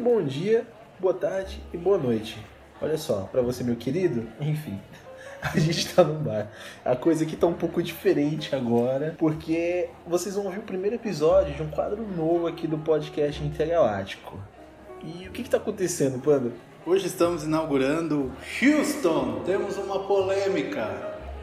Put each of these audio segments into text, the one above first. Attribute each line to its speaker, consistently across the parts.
Speaker 1: bom dia, boa tarde e boa noite. Olha só, para você, meu querido, enfim. A gente tá num bar. A coisa aqui tá um pouco diferente agora, porque vocês vão ouvir o primeiro episódio de um quadro novo aqui do podcast Intergaláctico. E o que que tá acontecendo, Panda?
Speaker 2: Hoje estamos inaugurando Houston. Temos uma polêmica,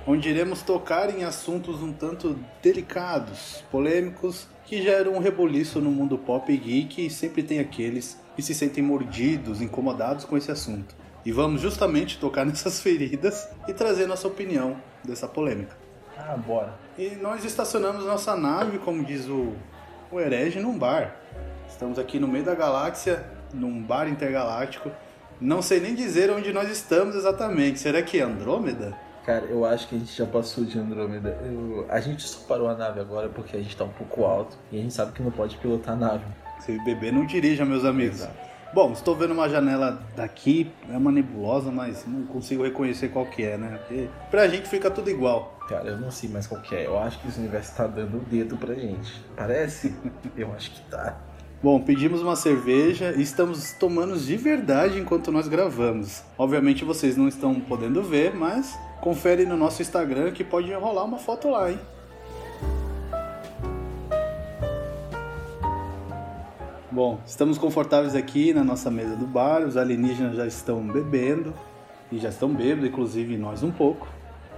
Speaker 2: onde iremos tocar em assuntos um tanto delicados, polêmicos, que geram um reboliço no mundo pop e geek e sempre tem aqueles que se sentem mordidos, incomodados com esse assunto. E vamos justamente tocar nessas feridas e trazer nossa opinião dessa polêmica.
Speaker 1: Ah, bora.
Speaker 2: E nós estacionamos nossa nave, como diz o, o herege, num bar. Estamos aqui no meio da galáxia, num bar intergaláctico. Não sei nem dizer onde nós estamos exatamente. Será que é Andrômeda?
Speaker 1: Cara, eu acho que a gente já passou de Andrômeda. Eu- A gente só parou a nave agora porque a gente tá um pouco alto e a gente sabe que não pode pilotar a nave.
Speaker 2: Se beber, não dirija, meus amigos. Bom, estou vendo uma janela daqui, é uma nebulosa, mas não consigo reconhecer qual que é, né? Porque pra gente fica tudo igual.
Speaker 1: Cara, eu não sei mais qual que é. Eu acho que esse universo tá dando o dedo pra gente. Parece? eu acho que tá.
Speaker 2: Bom, pedimos uma cerveja e estamos tomando de verdade enquanto nós gravamos. Obviamente vocês não estão podendo ver, mas confere no nosso Instagram que pode rolar uma foto lá, hein? Bom, estamos confortáveis aqui na nossa mesa do bar, os alienígenas já estão bebendo e já estão bêbados, inclusive nós um pouco.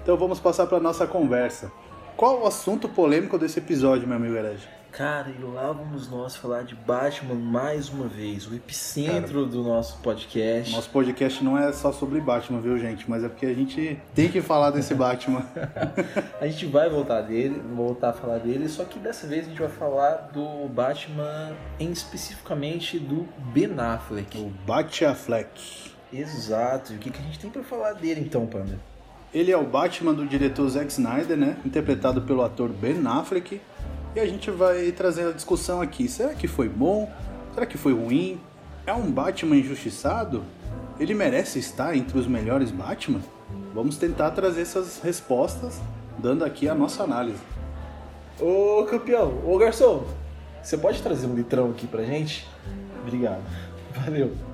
Speaker 2: Então vamos passar para nossa conversa. Qual o assunto polêmico desse episódio, meu amigo Herege?
Speaker 1: Cara, e lá vamos nós falar de Batman mais uma vez, o epicentro do nosso podcast.
Speaker 2: Nosso podcast não é só sobre Batman, viu, gente? Mas é porque a gente tem que falar desse Batman.
Speaker 1: A gente vai voltar dele, voltar a falar dele, só que dessa vez a gente vai falar do Batman, em especificamente do Ben Affleck.
Speaker 2: o Batfleck.
Speaker 1: Exato. E o que, que a gente tem pra falar dele então, Panda?
Speaker 2: Ele é o Batman do diretor Zack Snyder, né? Interpretado pelo ator Ben Affleck. E a gente vai trazer a discussão aqui. Será que foi bom? Será que foi ruim? É um Batman injustiçado? Ele merece estar entre os melhores Batman? Vamos tentar trazer essas respostas, dando aqui a nossa análise.
Speaker 1: Ô campeão, ô garçom, você pode trazer um litrão aqui pra gente? Obrigado. Valeu.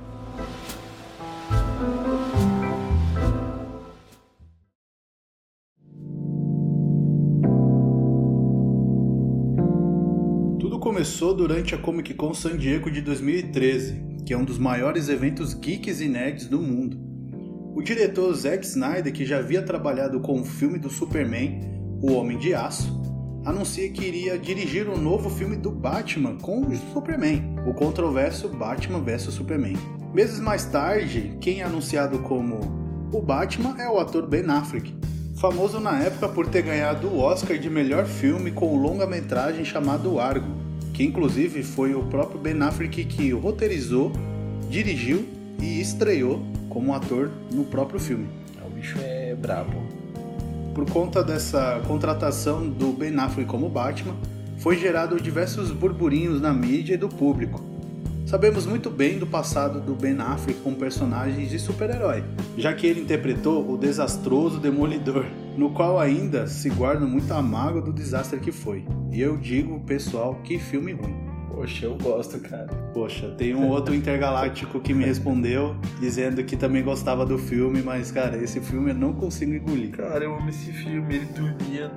Speaker 2: Começou durante a Comic Con San Diego de 2013, que é um dos maiores eventos geeks e nerds do mundo. O diretor Zack Snyder, que já havia trabalhado com o filme do Superman, O Homem de Aço, anuncia que iria dirigir um novo filme do Batman com o Superman, o controverso Batman vs Superman. Meses mais tarde, quem é anunciado como o Batman é o ator Ben Affleck, famoso na época por ter ganhado o Oscar de melhor filme com o longa-metragem chamado Argo, que inclusive foi o próprio Ben Affleck que roteirizou, dirigiu e estreou como ator no próprio filme.
Speaker 1: O bicho é brabo.
Speaker 2: Por conta dessa contratação do Ben Affleck como Batman, foi gerado diversos burburinhos na mídia e do público. Sabemos muito bem do passado do Ben Affleck com personagens de super-herói, já que ele interpretou o desastroso Demolidor, no qual ainda se guarda muita mágoa do desastre que foi. E eu digo, pessoal, que filme ruim.
Speaker 1: Poxa, eu gosto, cara.
Speaker 2: Poxa, tem um outro intergaláctico que me respondeu dizendo que também gostava do filme, mas cara, esse filme eu não consigo engolir.
Speaker 1: Cara, eu amo esse filme. Ele dormia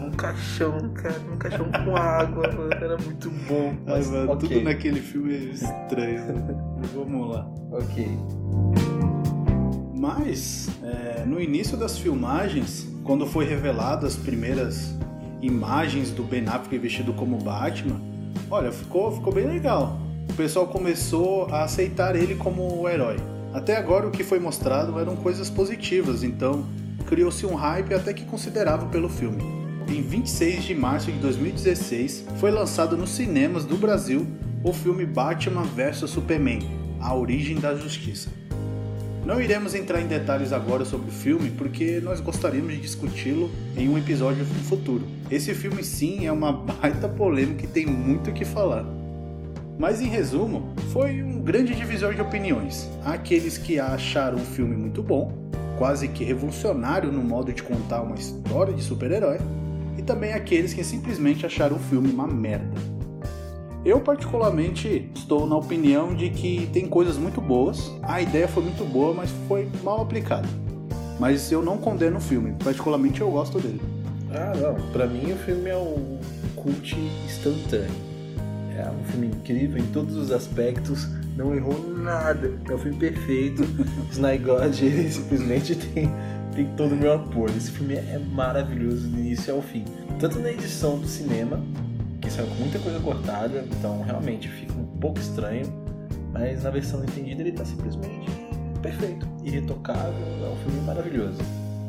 Speaker 1: num, caixão, cara, num caixão com água, mano. Era muito bom.
Speaker 2: Ai,
Speaker 1: Mas,
Speaker 2: mano,
Speaker 1: ok.
Speaker 2: tudo naquele filme é estranho. Vamos lá.
Speaker 1: Ok.
Speaker 2: Mas, é, no início das filmagens, quando foi revelado as primeiras imagens do Ben Affleck vestido como Batman, olha, ficou, ficou bem legal. O pessoal começou a aceitar ele como o herói. Até agora o que foi mostrado eram coisas positivas, então criou-se um hype até que considerável pelo filme. Em 26 de março de 2016, foi lançado nos cinemas do Brasil o filme Batman vs Superman: A Origem da Justiça. Não iremos entrar em detalhes agora sobre o filme porque nós gostaríamos de discuti-lo em um episódio futuro. Esse filme sim é uma baita polêmica e tem muito o que falar. Mas em resumo, foi um grande divisor de opiniões. Há aqueles que acharam o filme muito bom, quase que revolucionário no modo de contar uma história de super-herói, e também aqueles que simplesmente acharam o filme uma merda. Eu, particularmente, estou na opinião de que tem coisas muito boas. A ideia foi muito boa, mas foi mal aplicada. Mas eu não condeno o filme. Particularmente, eu gosto dele.
Speaker 1: Ah, não. Pra mim, o filme é um cult instantâneo. É um filme incrível em todos os aspectos. Não errou nada. É um filme perfeito. Snygod, ele simplesmente tem, tem todo o meu apoio. Esse filme é maravilhoso do início ao fim. Tanto na edição do cinema, que saiu com muita coisa cortada, então realmente fica um pouco estranho, mas na versão entendida ele tá simplesmente perfeito, irretocável, é um filme maravilhoso.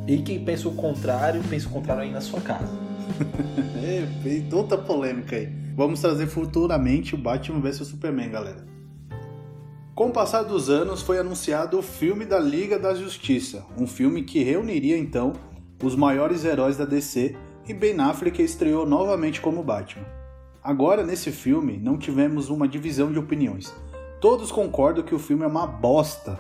Speaker 1: E quem pensa o contrário, pensa o contrário aí na sua casa.
Speaker 2: é, tanta polêmica aí. Vamos trazer futuramente o Batman vs Superman, galera. Com o passar dos anos, foi anunciado o filme da Liga da Justiça, um filme que reuniria então os maiores heróis da DC e Ben Affleck estreou novamente como Batman. Agora, nesse filme, não tivemos uma divisão de opiniões. Todos concordam que o filme é uma bosta.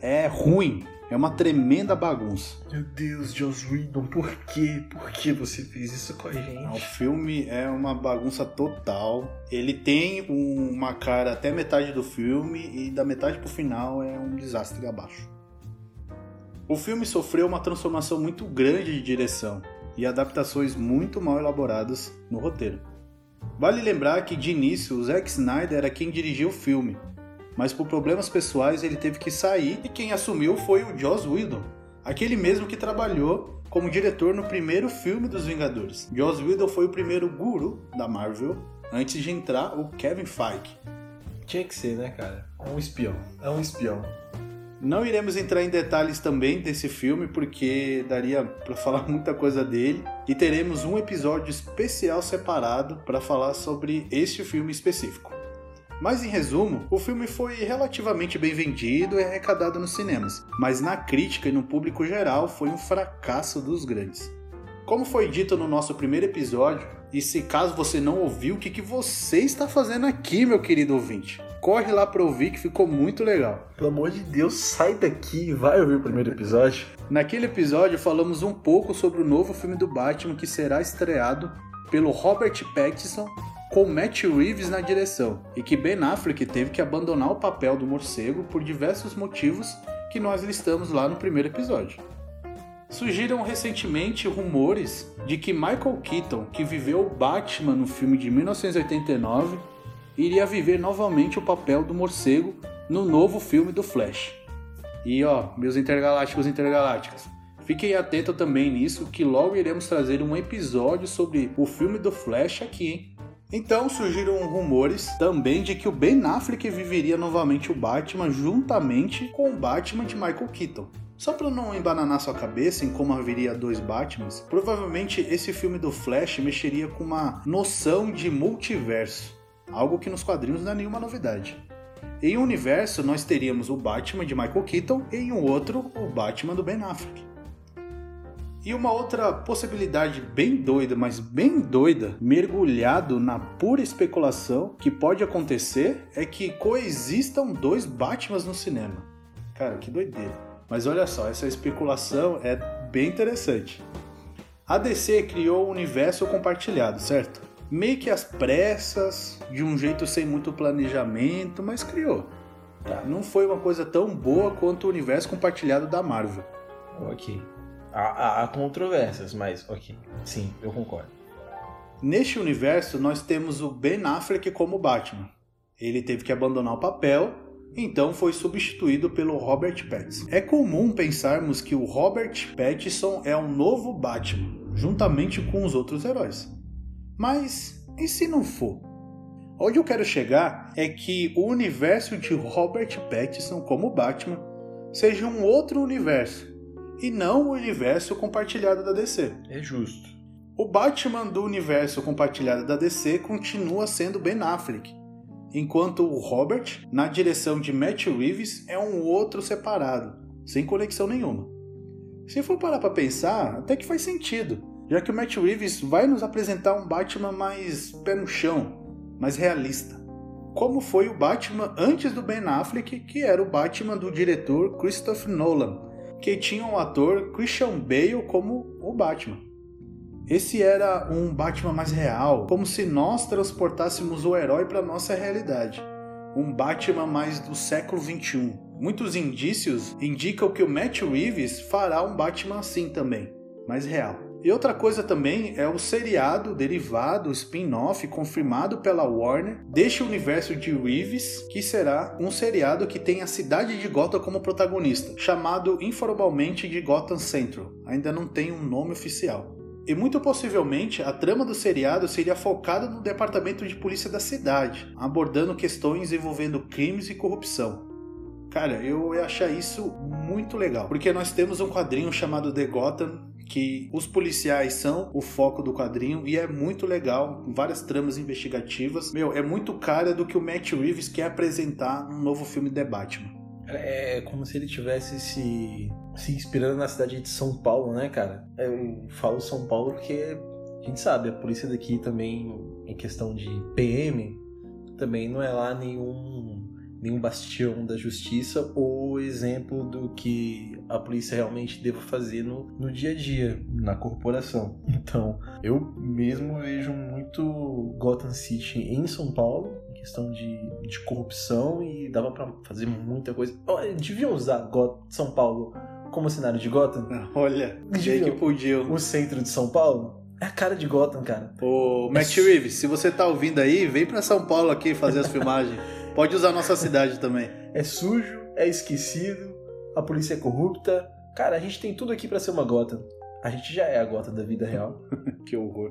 Speaker 2: É ruim. É uma tremenda bagunça.
Speaker 1: Meu Deus, Joss Whedon, por quê? Por que você fez isso com a gente?
Speaker 2: O filme é uma bagunça total. Ele tem uma cara até metade do filme e da metade pro final é um desastre abaixo. O filme sofreu uma transformação muito grande de direção e adaptações muito mal elaboradas no roteiro. Vale lembrar que de início o Zack Snyder era quem dirigiu o filme, mas por problemas pessoais ele teve que sair e quem assumiu foi o Joss Whedon, aquele mesmo que trabalhou como diretor no primeiro filme dos Vingadores. Joss Whedon foi o primeiro guru da Marvel antes de entrar o Kevin Feige.
Speaker 1: Tinha que ser, né, cara? É um espião. É um espião.
Speaker 2: Não iremos entrar em detalhes também desse filme, porque daria para falar muita coisa dele. E teremos um episódio especial separado para falar sobre este filme específico. Mas em resumo, o filme foi relativamente bem vendido e arrecadado nos cinemas, mas na crítica e no público geral foi um fracasso dos grandes. Como foi dito no nosso primeiro episódio, e se caso você não ouviu, o que, que você está fazendo aqui, meu querido ouvinte? Corre lá pra ouvir que ficou muito legal.
Speaker 1: Pelo amor de Deus, sai daqui e vai ouvir o primeiro episódio.
Speaker 2: Naquele episódio falamos um pouco sobre o novo filme do Batman que será estreado pelo Robert Pattinson com Matt Reeves na direção e que Ben Affleck teve que abandonar o papel do morcego por diversos motivos que nós listamos lá no primeiro episódio. Surgiram recentemente rumores de que Michael Keaton, que viveu o Batman no filme de 1989, iria viver novamente o papel do morcego no novo filme do Flash. E ó, meus intergalácticos intergalácticas, fiquem atentos também nisso que logo iremos trazer um episódio sobre o filme do Flash aqui, hein? Então surgiram rumores também de que o Ben Affleck viveria novamente o Batman juntamente com o Batman de Michael Keaton. Só para não embananar sua cabeça em como haveria dois Batmans, provavelmente esse filme do Flash mexeria com uma noção de multiverso algo que nos quadrinhos não é nenhuma novidade. Em um universo, nós teríamos o Batman de Michael Keaton e em um outro, o Batman do Ben Affleck. E uma outra possibilidade bem doida, mas bem doida, mergulhado na pura especulação que pode acontecer é que coexistam dois Batmans no cinema. Cara, que doideira. Mas olha só, essa especulação é bem interessante. A DC criou o universo compartilhado, certo? Meio que às pressas, de um jeito sem muito planejamento, mas criou. Tá? Não foi uma coisa tão boa quanto o universo compartilhado da Marvel.
Speaker 1: Ok. Há, há controvérsias, mas ok. Sim, eu concordo.
Speaker 2: Neste universo, nós temos o Ben Affleck como Batman. Ele teve que abandonar o papel, então foi substituído pelo Robert Pattinson. É comum pensarmos que o Robert Pattinson é um novo Batman, juntamente com os outros heróis. Mas e se não for? Onde eu quero chegar é que o universo de Robert Pattinson como Batman seja um outro universo e não o universo compartilhado da DC.
Speaker 1: É justo.
Speaker 2: O Batman do universo compartilhado da DC continua sendo Ben Affleck, enquanto o Robert, na direção de Matt Reeves, é um outro separado, sem conexão nenhuma. Se for parar para pensar, até que faz sentido já que o Matt Reeves vai nos apresentar um Batman mais pé no chão, mais realista. Como foi o Batman antes do Ben Affleck, que era o Batman do diretor Christopher Nolan, que tinha o ator Christian Bale como o Batman. Esse era um Batman mais real, como se nós transportássemos o herói para nossa realidade. Um Batman mais do século 21. Muitos indícios indicam que o Matt Reeves fará um Batman assim também, mais real. E outra coisa também é o seriado derivado, spin-off, confirmado pela Warner, deste universo de Reeves, que será um seriado que tem a cidade de Gotham como protagonista, chamado informalmente de Gotham Central. Ainda não tem um nome oficial. E muito possivelmente a trama do seriado seria focada no departamento de polícia da cidade, abordando questões envolvendo crimes e corrupção. Cara, eu ia achar isso muito legal, porque nós temos um quadrinho chamado The Gotham que os policiais são o foco do quadrinho e é muito legal, várias tramas investigativas. Meu, é muito cara do que o Matt Reeves quer apresentar num novo filme The Batman.
Speaker 1: É como se ele tivesse se, se inspirando na cidade de São Paulo, né, cara? Eu falo São Paulo porque a gente sabe, a polícia daqui também, em questão de PM, também não é lá nenhum nenhum bastião da justiça ou exemplo do que a polícia realmente deva fazer no, no dia a dia, na corporação. Então, eu mesmo vejo muito Gotham City em São Paulo, em questão de, de corrupção, e dava para fazer muita coisa. Deviam usar Gotham, São Paulo como cenário de Gotham?
Speaker 2: Olha, que podiam.
Speaker 1: O centro de São Paulo? É a cara de Gotham, cara.
Speaker 2: Ô, Matt Reeves, se você tá ouvindo aí, vem pra São Paulo aqui fazer as filmagens. Pode usar nossa cidade também.
Speaker 1: É sujo, é esquecido, a polícia é corrupta. Cara, a gente tem tudo aqui para ser uma gota. A gente já é a gota da vida real.
Speaker 2: que horror.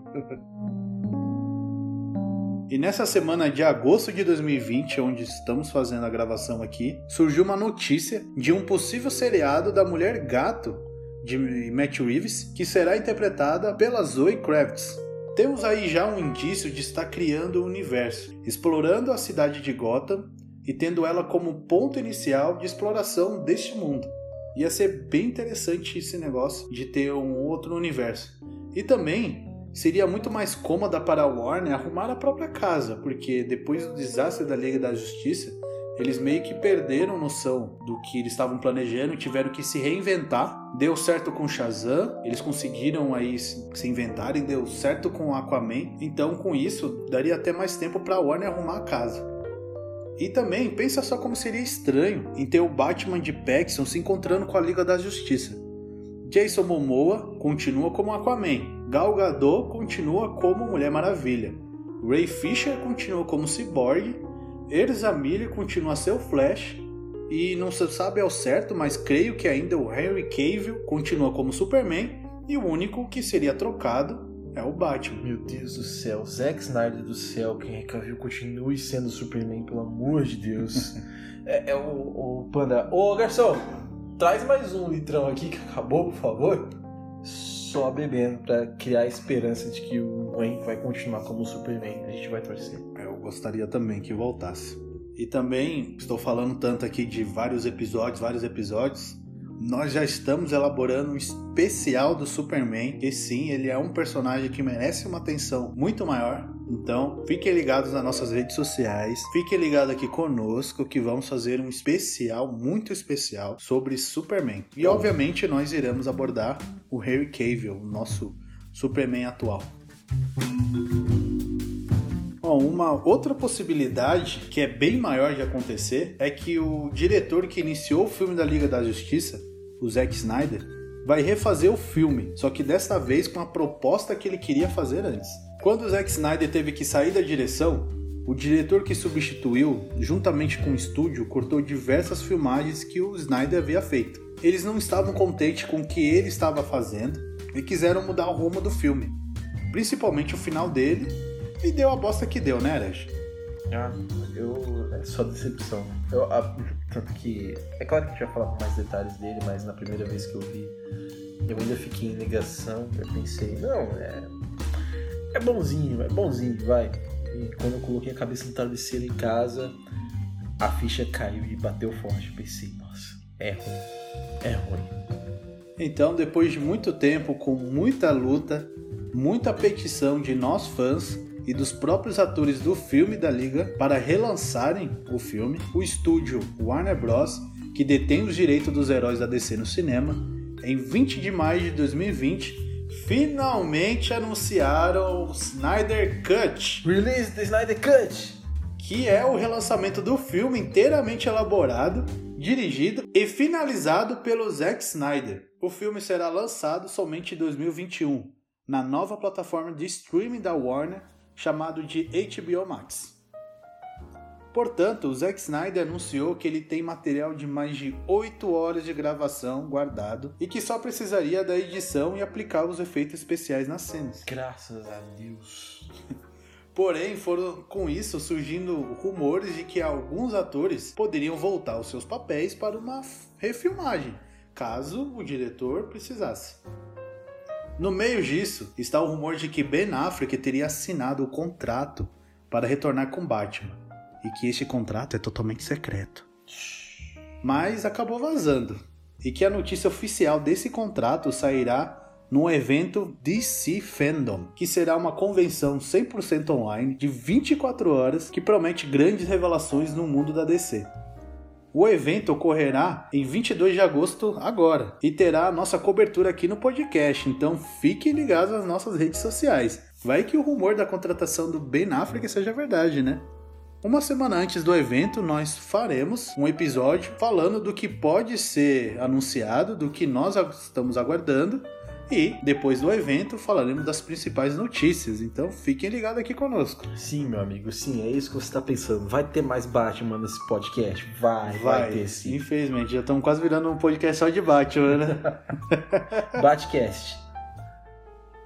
Speaker 2: E nessa semana de agosto de 2020, onde estamos fazendo a gravação aqui, surgiu uma notícia de um possível seriado da Mulher Gato de Matt Reeves, que será interpretada pela Zoe Kravitz. Temos aí já um indício de estar criando o um universo, explorando a cidade de Gotham e tendo ela como ponto inicial de exploração deste mundo. Ia ser bem interessante esse negócio de ter um outro universo. E também seria muito mais cômoda para a Warner arrumar a própria casa, porque depois do desastre da Liga da Justiça, eles meio que perderam noção do que eles estavam planejando e tiveram que se reinventar. Deu certo com Shazam, eles conseguiram aí se inventarem, deu certo com Aquaman. Então, com isso, daria até mais tempo para Warner arrumar a casa. E também, pensa só como seria estranho em ter o Batman de Paxson se encontrando com a Liga da Justiça. Jason Momoa continua como Aquaman, Gal Gadot continua como Mulher Maravilha, Ray Fisher continua como Cyborg Erza Miller continua a ser o Flash. E não se sabe ao certo, mas creio que ainda o Henry Cavill continua como Superman. E o único que seria trocado é o Batman.
Speaker 1: Meu Deus do céu, Zack Snyder do céu, que Henry Cavill continue sendo Superman, pelo amor de Deus. é, é, o, o Panda. Ô garçom, traz mais um litrão aqui que acabou, por favor. Só bebendo para criar a esperança de que o Wayne vai continuar como Superman. A gente vai torcer
Speaker 2: gostaria também que voltasse. E também estou falando tanto aqui de vários episódios, vários episódios. Nós já estamos elaborando um especial do Superman, que sim, ele é um personagem que merece uma atenção muito maior. Então, fiquem ligados nas nossas redes sociais, fiquem ligados aqui conosco que vamos fazer um especial, muito especial, sobre Superman. E obviamente nós iremos abordar o Harry Cavill, nosso Superman atual. Bom, uma outra possibilidade que é bem maior de acontecer é que o diretor que iniciou o filme da Liga da Justiça, o Zack Snyder, vai refazer o filme, só que desta vez com a proposta que ele queria fazer antes. Quando o Zack Snyder teve que sair da direção, o diretor que substituiu, juntamente com o estúdio, cortou diversas filmagens que o Snyder havia feito. Eles não estavam contentes com o que ele estava fazendo e quiseram mudar o rumo do filme, principalmente o final dele e deu a bosta que deu, né, Ares?
Speaker 1: Ah, eu. É só decepção. Eu, a, tanto que. É claro que a gente vai falar com mais detalhes dele, mas na primeira vez que eu vi, eu ainda fiquei em negação. Eu pensei, não, é. É bonzinho, é bonzinho, vai. E quando eu coloquei a cabeça no travesseiro em casa, a ficha caiu e bateu forte. Eu pensei, nossa, é ruim. É ruim.
Speaker 2: Então, depois de muito tempo, com muita luta, muita petição de nós fãs, e dos próprios atores do filme da Liga para relançarem o filme, o estúdio Warner Bros., que detém os direitos dos heróis da DC no cinema, em 20 de maio de 2020 finalmente anunciaram o Snyder Cut.
Speaker 1: Release the Snyder Cut!
Speaker 2: Que é o relançamento do filme inteiramente elaborado, dirigido e finalizado pelo Zack Snyder. O filme será lançado somente em 2021, na nova plataforma de streaming da Warner, chamado de HBO Max. Portanto, o Zack Snyder anunciou que ele tem material de mais de 8 horas de gravação guardado e que só precisaria da edição e aplicar os efeitos especiais nas cenas.
Speaker 1: Graças a Deus.
Speaker 2: Porém, foram com isso surgindo rumores de que alguns atores poderiam voltar aos seus papéis para uma refilmagem, caso o diretor precisasse. No meio disso está o rumor de que Ben Affleck teria assinado o contrato para retornar com Batman e que este contrato é totalmente secreto. Mas acabou vazando e que a notícia oficial desse contrato sairá num evento DC Fandom, que será uma convenção 100% online de 24 horas que promete grandes revelações no mundo da DC. O evento ocorrerá em 22 de agosto agora e terá a nossa cobertura aqui no podcast, então fiquem ligados nas nossas redes sociais. Vai que o rumor da contratação do Ben Affleck seja verdade, né? Uma semana antes do evento, nós faremos um episódio falando do que pode ser anunciado, do que nós estamos aguardando. E depois do evento falaremos das principais notícias. Então fiquem ligados aqui conosco.
Speaker 1: Sim, meu amigo, sim, é isso que você está pensando. Vai ter mais Batman nesse podcast? Vai, vai, vai ter sim.
Speaker 2: Infelizmente, já estamos quase virando um podcast só de Batman, né?
Speaker 1: Batcast.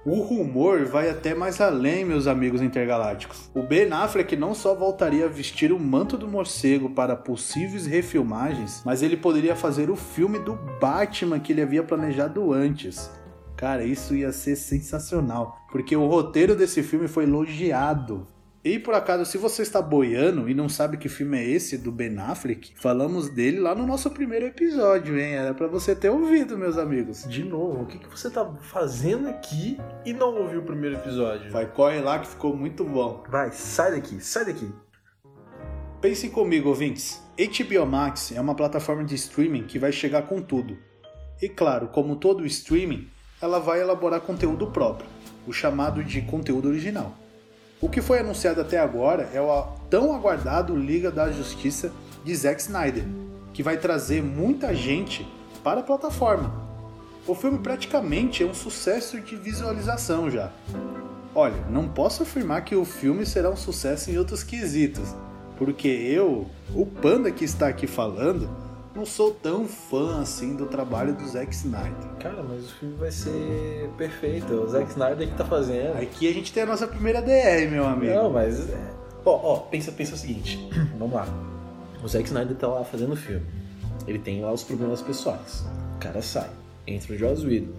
Speaker 2: O rumor vai até mais além, meus amigos intergalácticos. O Ben Affleck não só voltaria a vestir o manto do morcego para possíveis refilmagens, mas ele poderia fazer o filme do Batman que ele havia planejado antes. Cara, isso ia ser sensacional, porque o roteiro desse filme foi elogiado e por acaso, se você está boiando e não sabe que filme é esse do Ben Affleck, falamos dele lá no nosso primeiro episódio, hein? Era para você ter ouvido, meus amigos.
Speaker 1: De novo, o que, que você tá fazendo aqui e não ouviu o primeiro episódio?
Speaker 2: Vai, corre lá que ficou muito bom.
Speaker 1: Vai, sai daqui, sai daqui.
Speaker 2: Pensem comigo, ouvintes. HBO Max é uma plataforma de streaming que vai chegar com tudo. E claro, como todo streaming, ela vai elaborar conteúdo próprio, o chamado de conteúdo original. O que foi anunciado até agora é o tão aguardado Liga da Justiça de Zack Snyder, que vai trazer muita gente para a plataforma. O filme praticamente é um sucesso de visualização já. Olha, não posso afirmar que o filme será um sucesso em outros quesitos, porque eu, o Panda que está aqui falando, não sou tão fã assim do trabalho do Zack Snyder.
Speaker 1: Cara, mas o filme vai ser perfeito. O Zack Snyder que tá fazendo.
Speaker 2: Aqui a gente tem a nossa primeira DR, meu amigo.
Speaker 1: Não, mas. É, ó, ó, pensa, pensa o seguinte. Vamos lá. O Zack Snyder tá lá fazendo o filme. Ele tem lá os problemas pessoais. O cara sai. Entra o Joss Whedon.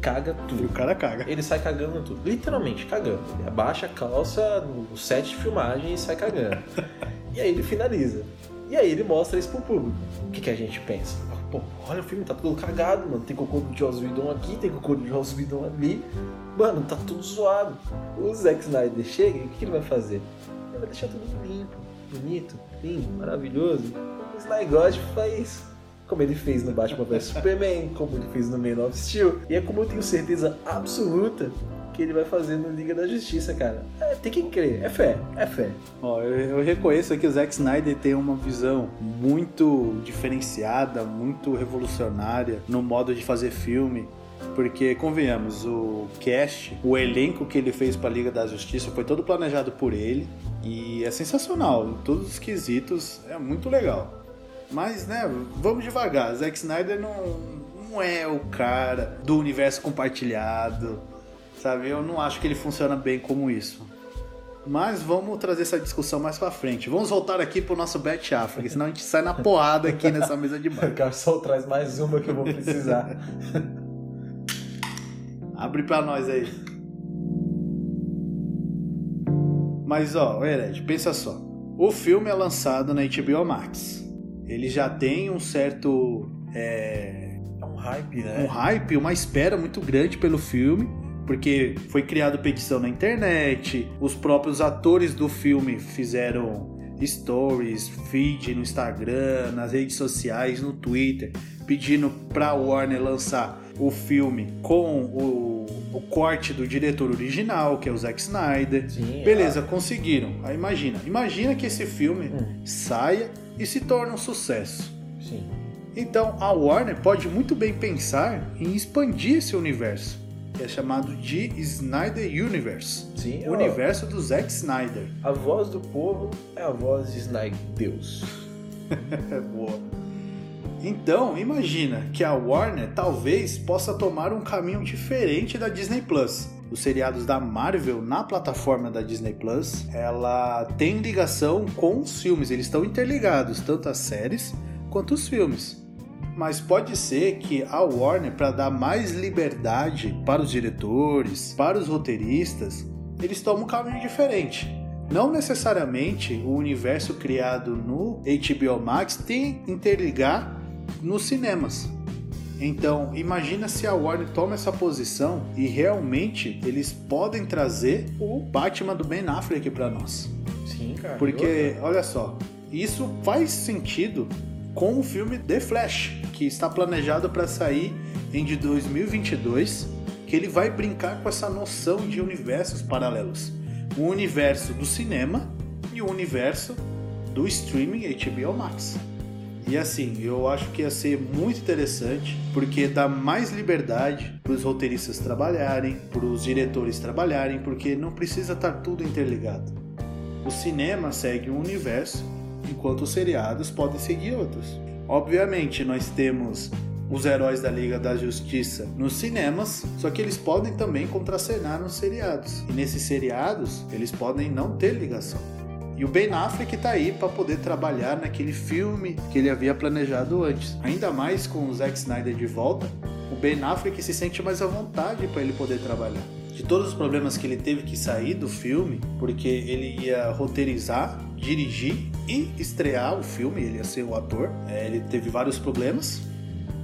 Speaker 1: Caga tudo.
Speaker 2: E o cara caga.
Speaker 1: Ele sai cagando tudo. Literalmente cagando. Ele abaixa a calça no set de filmagem e sai cagando. e aí ele finaliza. E aí ele mostra isso pro público. O que, que a gente pensa? Pô, olha o filme, tá tudo cagado, mano. Tem cocô do Joss Whedon aqui, tem cocô do Joss Whedon ali. Mano, tá tudo zoado. O Zack Snyder chega e o que, ele vai fazer? Ele vai deixar tudo limpo, bonito, lindo, maravilhoso. O Snyder God faz como ele fez no Batman vs Superman, como ele fez no Man of Steel. E é como eu tenho certeza absoluta que ele vai fazer no Liga da Justiça, cara. É, tem que crer, é fé, é fé.
Speaker 2: Ó, eu, eu reconheço que o Zack Snyder tem uma visão muito diferenciada, muito revolucionária no modo de fazer filme. Porque, convenhamos, o cast, o elenco que ele fez para a Liga da Justiça foi todo planejado por ele e é sensacional. Em todos os quesitos, é muito legal. Mas, né, vamos devagar. Zack Snyder não, não é o cara do universo compartilhado Sabe? Eu não acho que ele funciona bem como isso. Mas vamos trazer essa discussão mais pra frente. Vamos voltar aqui pro nosso Bet África, senão a gente sai na porrada aqui nessa mesa de bar.
Speaker 1: O Garçom traz mais uma que eu vou precisar.
Speaker 2: Abre pra nós aí. Mas ó, Hered, pensa só. O filme é lançado na HBO Max. Ele já tem um certo.
Speaker 1: É, é um hype, né?
Speaker 2: Um hype, uma espera muito grande pelo filme porque foi criado petição na internet, os próprios atores do filme fizeram stories, feed no Instagram, nas redes sociais, no Twitter, pedindo para Warner lançar o filme com o o corte do diretor original, que é o Zack Snyder.
Speaker 1: Sim,
Speaker 2: Beleza, conseguiram. Aí imagina. Imagina que esse filme
Speaker 1: Hum.
Speaker 2: saia e se torne um sucesso.
Speaker 1: Sim.
Speaker 2: Então a Warner pode muito bem pensar em expandir esse universo, que é chamado de Snyder Universe.
Speaker 1: Sim,
Speaker 2: O
Speaker 1: ó,
Speaker 2: universo do Zack Snyder.
Speaker 1: A voz do povo é a voz de Snyder Deus.
Speaker 2: É boa. Então, imagina que a Warner talvez possa tomar um caminho diferente da Disney Plus. Os seriados da Marvel na plataforma da Disney Plus, ela tem ligação com os filmes, eles estão interligados, tanto as séries quanto os filmes. Mas pode ser que a Warner, para dar mais liberdade para os diretores, para os roteiristas, eles tomam um caminho diferente. Não necessariamente o universo criado no HBO Max tem que interligar nos cinemas. Então, imagina se a Warner toma essa posição e realmente eles podem trazer o Batman do Ben Affleck para nós.
Speaker 1: Sim, cara.
Speaker 2: Porque, olha só, isso faz sentido com o filme The Flash, que está planejado para sair em de 2022, que ele vai brincar com essa noção de universos paralelos. O universo do cinema e o universo do streaming HBO Max. E assim, eu acho que ia ser muito interessante, porque dá mais liberdade para os roteiristas trabalharem, para os diretores trabalharem, porque não precisa estar tudo interligado. O cinema segue um universo, enquanto os seriados podem seguir outros. Obviamente, nós temos os heróis da Liga da Justiça nos cinemas, só que eles podem também contracenar nos seriados. E nesses seriados, eles podem não ter ligação. E o Ben Affleck tá aí para poder trabalhar naquele filme que ele havia planejado antes. Ainda mais com o Zack Snyder de volta, o Ben Affleck se sente mais à vontade para ele poder trabalhar. De todos os problemas que ele teve que sair do filme, porque ele ia roteirizar, dirigir e estrear o filme, ele ia ser o ator. É, ele teve vários problemas,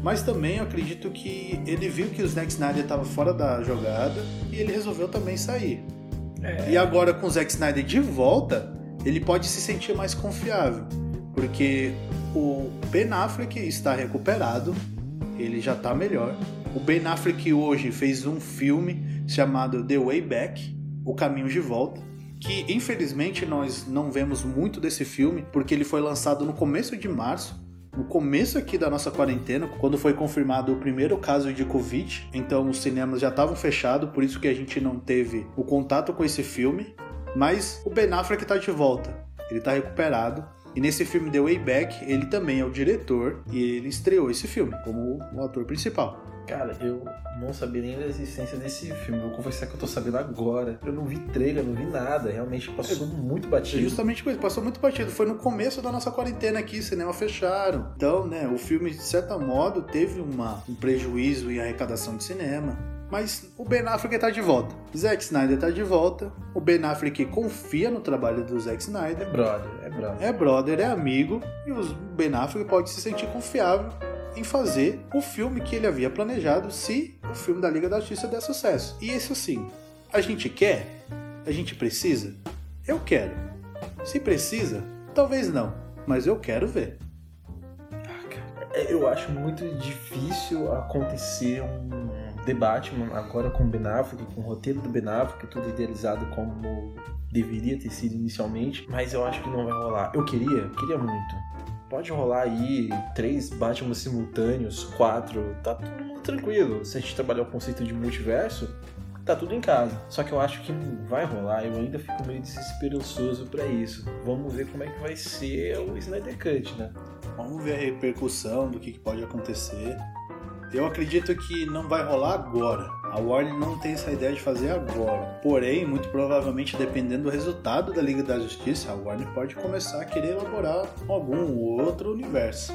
Speaker 2: mas também eu acredito que ele viu que o Zack Snyder estava fora da jogada e ele resolveu também sair.
Speaker 1: É,
Speaker 2: E agora com o Zack Snyder de volta, ele pode se sentir mais confiável, porque o Ben Affleck está recuperado, ele já está melhor. O Ben Affleck hoje fez um filme chamado The Way Back, O Caminho de Volta, que infelizmente nós não vemos muito desse filme, porque ele foi lançado no começo de março, no começo aqui da nossa quarentena, quando foi confirmado o primeiro caso de Covid, então os cinemas já estavam fechados, por isso que a gente não teve o contato com esse filme. Mas o Ben Affleck tá de volta, ele tá recuperado. E nesse filme The Way Back, ele também é o diretor e ele estreou esse filme como o ator principal.
Speaker 1: Cara, eu não sabia nem da existência desse filme. Vou confessar que eu tô sabendo agora. Eu não vi trailer, não vi nada. Realmente passou muito
Speaker 2: É
Speaker 1: batido.
Speaker 2: justamente por isso, passou muito batido. Foi no começo da nossa quarentena aqui, cinema fecharam. Então, né, o filme, de certo modo, teve uma, um prejuízo em arrecadação de cinema. Mas o Ben Affleck tá de volta. Zack Snyder tá de volta. O Ben Affleck confia no trabalho do Zack Snyder.
Speaker 1: É brother, é brother.
Speaker 2: É brother, é amigo. E o Ben Affleck pode se sentir confiável em fazer o filme que ele havia planejado se o filme da Liga da Justiça der sucesso. E isso sim, a gente quer? A gente precisa? Eu quero. Se precisa, talvez não, mas eu quero ver.
Speaker 1: É, Eu acho muito difícil acontecer um debate agora com o Ben Affleck, com o roteiro do Ben Affleck, tudo idealizado como deveria ter sido inicialmente, mas eu acho que não vai rolar. Eu queria, queria muito. Pode rolar aí três Batman simultâneos, quatro, tá tudo tranquilo. Se a gente trabalhar o conceito de multiverso, tá tudo em casa. Só que eu acho que não vai rolar, eu ainda fico meio desesperançoso pra isso. Vamos ver como é que vai ser o Snyder Cut, né?
Speaker 2: Vamos ver a repercussão do que pode acontecer. Eu acredito que não vai rolar agora. A Warner não tem essa ideia de fazer agora. Porém, muito provavelmente, dependendo do resultado da Liga da Justiça, a Warner pode começar a querer elaborar algum outro universo.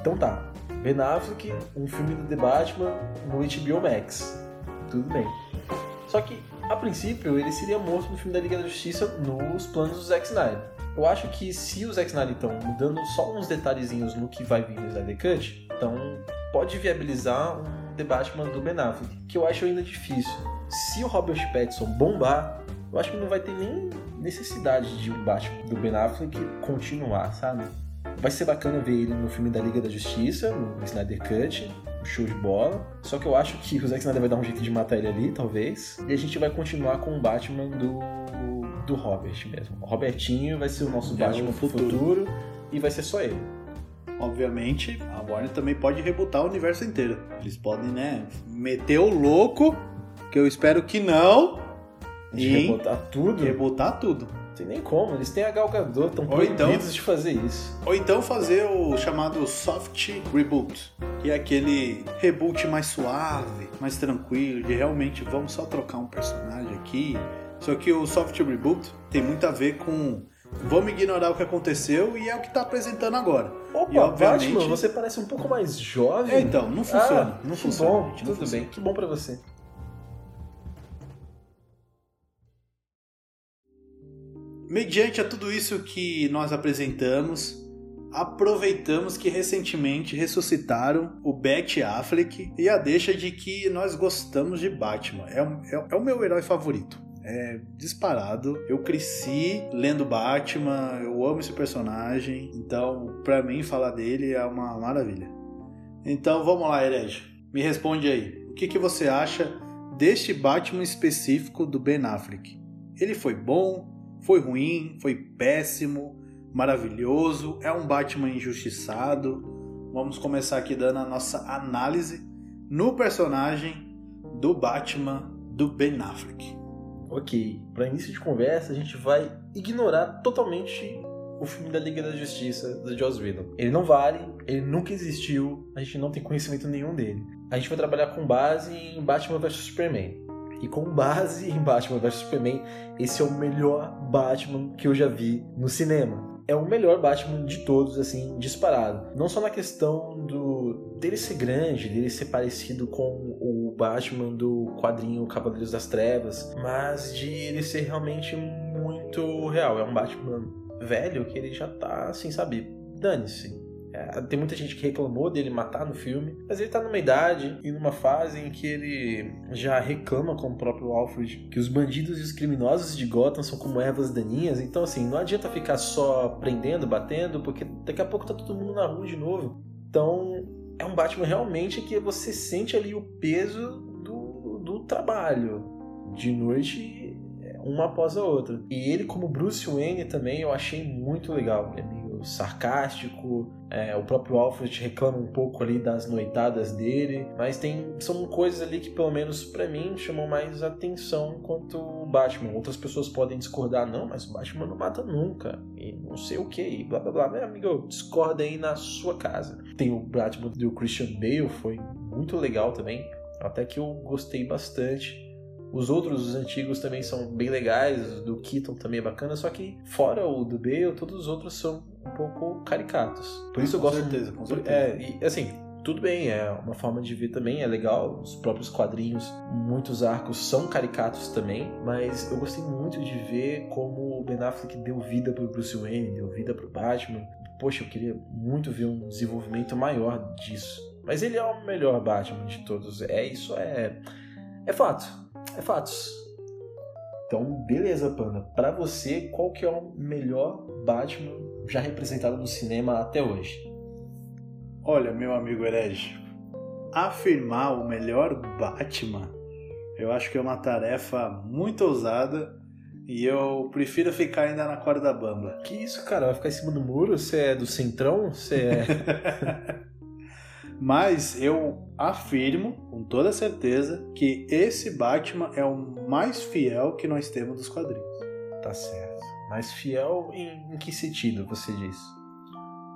Speaker 1: Então tá, Ben Affleck, um filme do The Batman no HBO Max. Tudo bem. Só que, a princípio, ele seria morto no filme da Liga da Justiça nos planos do Zack Snyder. Eu acho que se o Zack Snyder, então, mudando só uns detalhezinhos no que vai vir no Snyder Cut, então pode viabilizar um The Batman do Ben Affleck, que eu acho ainda difícil. Se o Robert Pattinson bombar, eu acho que não vai ter nem necessidade de o Batman do Ben Affleck continuar, sabe? Vai ser bacana ver ele no filme da Liga da Justiça, no Snyder Cut, show de bola. Só que eu acho que o Zack Snyder vai dar um jeito de matar ele ali, talvez. E a gente vai continuar com o Batman do, do Robert mesmo. O Robertinho vai ser o nosso
Speaker 2: É
Speaker 1: Batman
Speaker 2: futuro.
Speaker 1: futuro e vai ser só ele.
Speaker 2: Obviamente, a Warner também pode rebutar o universo inteiro. Eles podem, né, meter o louco, que eu espero que não,
Speaker 1: De
Speaker 2: e
Speaker 1: rebotar tudo.
Speaker 2: rebutar tudo.
Speaker 1: Não tem nem como, eles têm a Gal Gadot, estão
Speaker 2: Ou
Speaker 1: proibidos
Speaker 2: então-
Speaker 1: de fazer isso.
Speaker 2: Ou então fazer o chamado soft reboot, que é aquele reboot mais suave, mais tranquilo, de realmente vamos só trocar um personagem aqui. Só que o soft reboot tem muito a ver com vamos ignorar o que aconteceu e é o que tá apresentando agora.
Speaker 1: Opa,
Speaker 2: E, obviamente-
Speaker 1: Batman, você parece um pouco mais jovem.
Speaker 2: É, então, não funciona.
Speaker 1: Ah,
Speaker 2: não
Speaker 1: que
Speaker 2: funciona.
Speaker 1: bom,
Speaker 2: não
Speaker 1: tudo
Speaker 2: funciona.
Speaker 1: bem, que bom pra você.
Speaker 2: Mediante a tudo isso que nós apresentamos, aproveitamos que recentemente ressuscitaram o Bet Affleck e a deixa de que nós gostamos de Batman. É, é é o meu herói favorito. É disparado. Eu cresci lendo Batman, eu amo esse personagem, então pra mim falar dele é uma maravilha. Então vamos lá, Herege. Me responde aí. O que, que você acha deste Batman específico do Ben Affleck? Ele foi bom? Foi ruim? Foi péssimo? Maravilhoso? É um Batman injustiçado? Vamos começar aqui dando a nossa análise no personagem do Batman do Ben Affleck.
Speaker 1: Ok, para início de conversa, a gente vai ignorar totalmente o filme da Liga da Justiça do Joss Whedon. Ele não vale, ele nunca existiu, a gente não tem conhecimento nenhum dele. A gente vai trabalhar com base em Batman vs Superman. E com base em Batman vs Superman, esse é o melhor Batman que eu já vi no cinema. É o melhor Batman de todos, assim, disparado. Não só na questão do dele ser grande, dele ser parecido com o Batman do quadrinho Cavaleiros das Trevas, mas de ele ser realmente muito real. É um Batman velho que ele já tá, assim, sabe, dane-se. É, tem muita gente que reclamou dele matar no filme, mas ele tá numa idade e numa fase em que ele já reclama com o próprio Alfred que os bandidos e os criminosos de Gotham são como ervas daninhas, então assim, não adianta ficar só prendendo, batendo, porque daqui a pouco tá todo mundo na rua de novo. Então, é um Batman realmente que você sente ali o peso do, do trabalho de noite uma após a outra. E ele como Bruce Wayne também eu achei muito legal. É sarcástico, é, o próprio Alfred reclama um pouco ali das noitadas dele, mas tem são coisas ali que pelo menos para mim chamam mais atenção quanto o Batman. Outras pessoas podem discordar, não, mas o Batman não mata nunca e não sei o que, e blá blá blá. Meu amigo, discorda aí na sua casa. Tem o Batman do Christian Bale, foi muito legal também, até que eu gostei bastante. Os outros, os antigos, também são bem legais, do Keaton também é bacana, só que fora o do Bale, todos os outros são um pouco caricatos. Por isso eu
Speaker 2: Com
Speaker 1: gosto
Speaker 2: certeza, com certeza.
Speaker 1: É, e assim, tudo bem, é uma forma de ver também, é legal. Os próprios quadrinhos, muitos arcos são caricatos também, mas eu gostei muito de ver como o Ben Affleck deu vida pro Bruce Wayne, deu vida pro Batman. Poxa, eu queria muito ver um desenvolvimento maior disso. Mas ele é o melhor Batman de todos. É isso, é é fato. É fatos. Então, beleza, Panda. Pra você, qual que é o melhor Batman já representado no cinema até hoje?
Speaker 2: Olha, meu amigo herege, afirmar o melhor Batman, eu acho que é uma tarefa muito ousada e eu prefiro ficar ainda na corda bamba.
Speaker 1: Que isso, cara? Vai ficar em cima do muro? Você é do Centrão? Você é.
Speaker 2: Mas eu afirmo com toda certeza que esse Batman é o mais fiel que nós temos dos quadrinhos.
Speaker 1: tá certo. Mas fiel em, em que sentido você diz?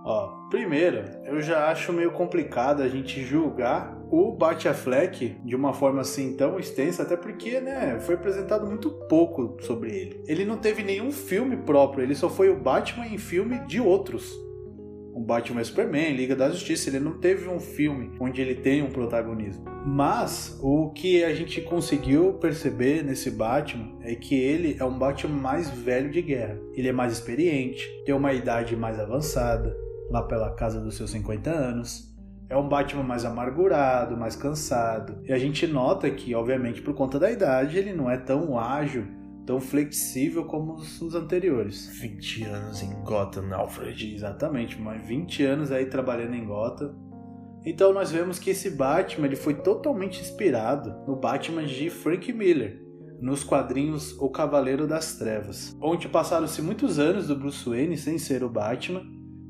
Speaker 2: Ó, primeiro, eu já acho meio complicado a gente julgar o Batfleck de uma forma assim tão extensa, até porque, né, foi apresentado muito pouco sobre ele. Ele não teve nenhum filme próprio, ele só foi o Batman em filme de outros. O Batman e Superman, Liga da Justiça, ele não teve um filme onde ele tem um protagonismo. Mas o que a gente conseguiu perceber nesse Batman é que ele é um Batman mais velho de guerra. Ele é mais experiente, tem uma idade mais avançada, lá pela casa dos seus 50 anos. É um Batman mais amargurado, mais cansado. E a gente nota que, obviamente, por conta da idade, ele não é tão ágil, tão flexível como os, anteriores.
Speaker 1: 20 anos em Gotham, Alfred.
Speaker 2: Exatamente, mais 20 anos aí trabalhando em Gotham. Então nós vemos que esse Batman ele foi totalmente inspirado no Batman de Frank Miller, nos quadrinhos O Cavaleiro das Trevas, onde passaram-se muitos anos do Bruce Wayne sem ser o Batman,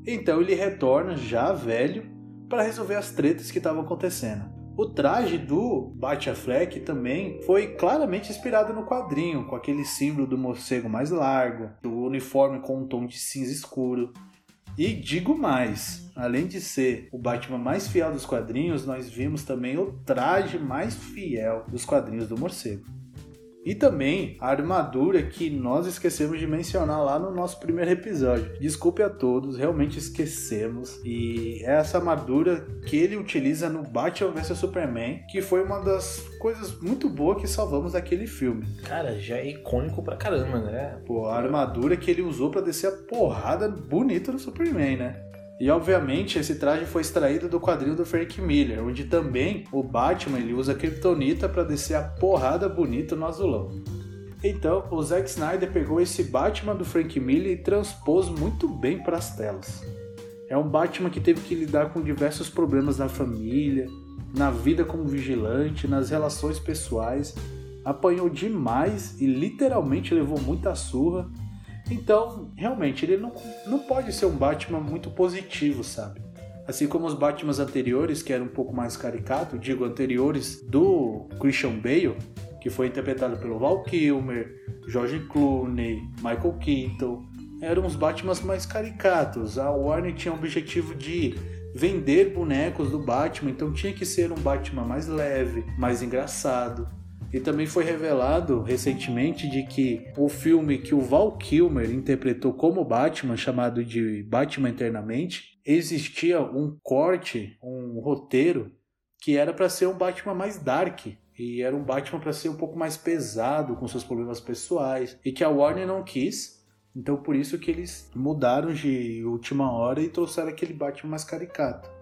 Speaker 2: então ele retorna já velho para resolver as tretas que estavam acontecendo. O traje do Batfleck também foi claramente inspirado no quadrinho, com aquele símbolo do morcego mais largo, do uniforme com um tom de cinza escuro. E digo mais, além de ser o Batman mais fiel dos quadrinhos, nós vimos também o traje mais fiel dos quadrinhos do morcego. E também a armadura que nós esquecemos de mencionar lá no nosso primeiro episódio. Desculpe a todos, realmente esquecemos. E é essa armadura que ele utiliza no Batman vs Superman, que foi uma das coisas muito boas que salvamos daquele filme.
Speaker 1: Cara, já é icônico pra caramba, né?
Speaker 2: Pô, a armadura que ele usou para descer a porrada bonita do Superman, né? E obviamente esse traje foi extraído do quadril do Frank Miller, onde também o Batman ele usa kryptonita para descer a porrada bonita no azulão. Então, o Zack Snyder pegou esse Batman do Frank Miller e transpôs muito bem para as telas. É um Batman que teve que lidar com diversos problemas na família, na vida como vigilante, nas relações pessoais, apanhou demais e literalmente levou muita surra então, realmente, ele não, não pode ser um Batman muito positivo, sabe? Assim como os Batmans anteriores, que eram um pouco mais caricato, digo, anteriores do Christian Bale, que foi interpretado pelo Val Kilmer, George Clooney, Michael Keaton, eram os Batmans mais caricatos. A Warner tinha o objetivo de vender bonecos do Batman, então tinha que ser um Batman mais leve, mais engraçado. E também foi revelado recentemente de que o filme que o Val Kilmer interpretou como Batman, chamado de Batman Eternamente, existia um corte, um roteiro que era para ser um Batman mais dark, e era um Batman para ser um pouco mais pesado com seus problemas pessoais e que a Warner não quis. Então por isso que eles mudaram de última hora e trouxeram aquele Batman mais caricato.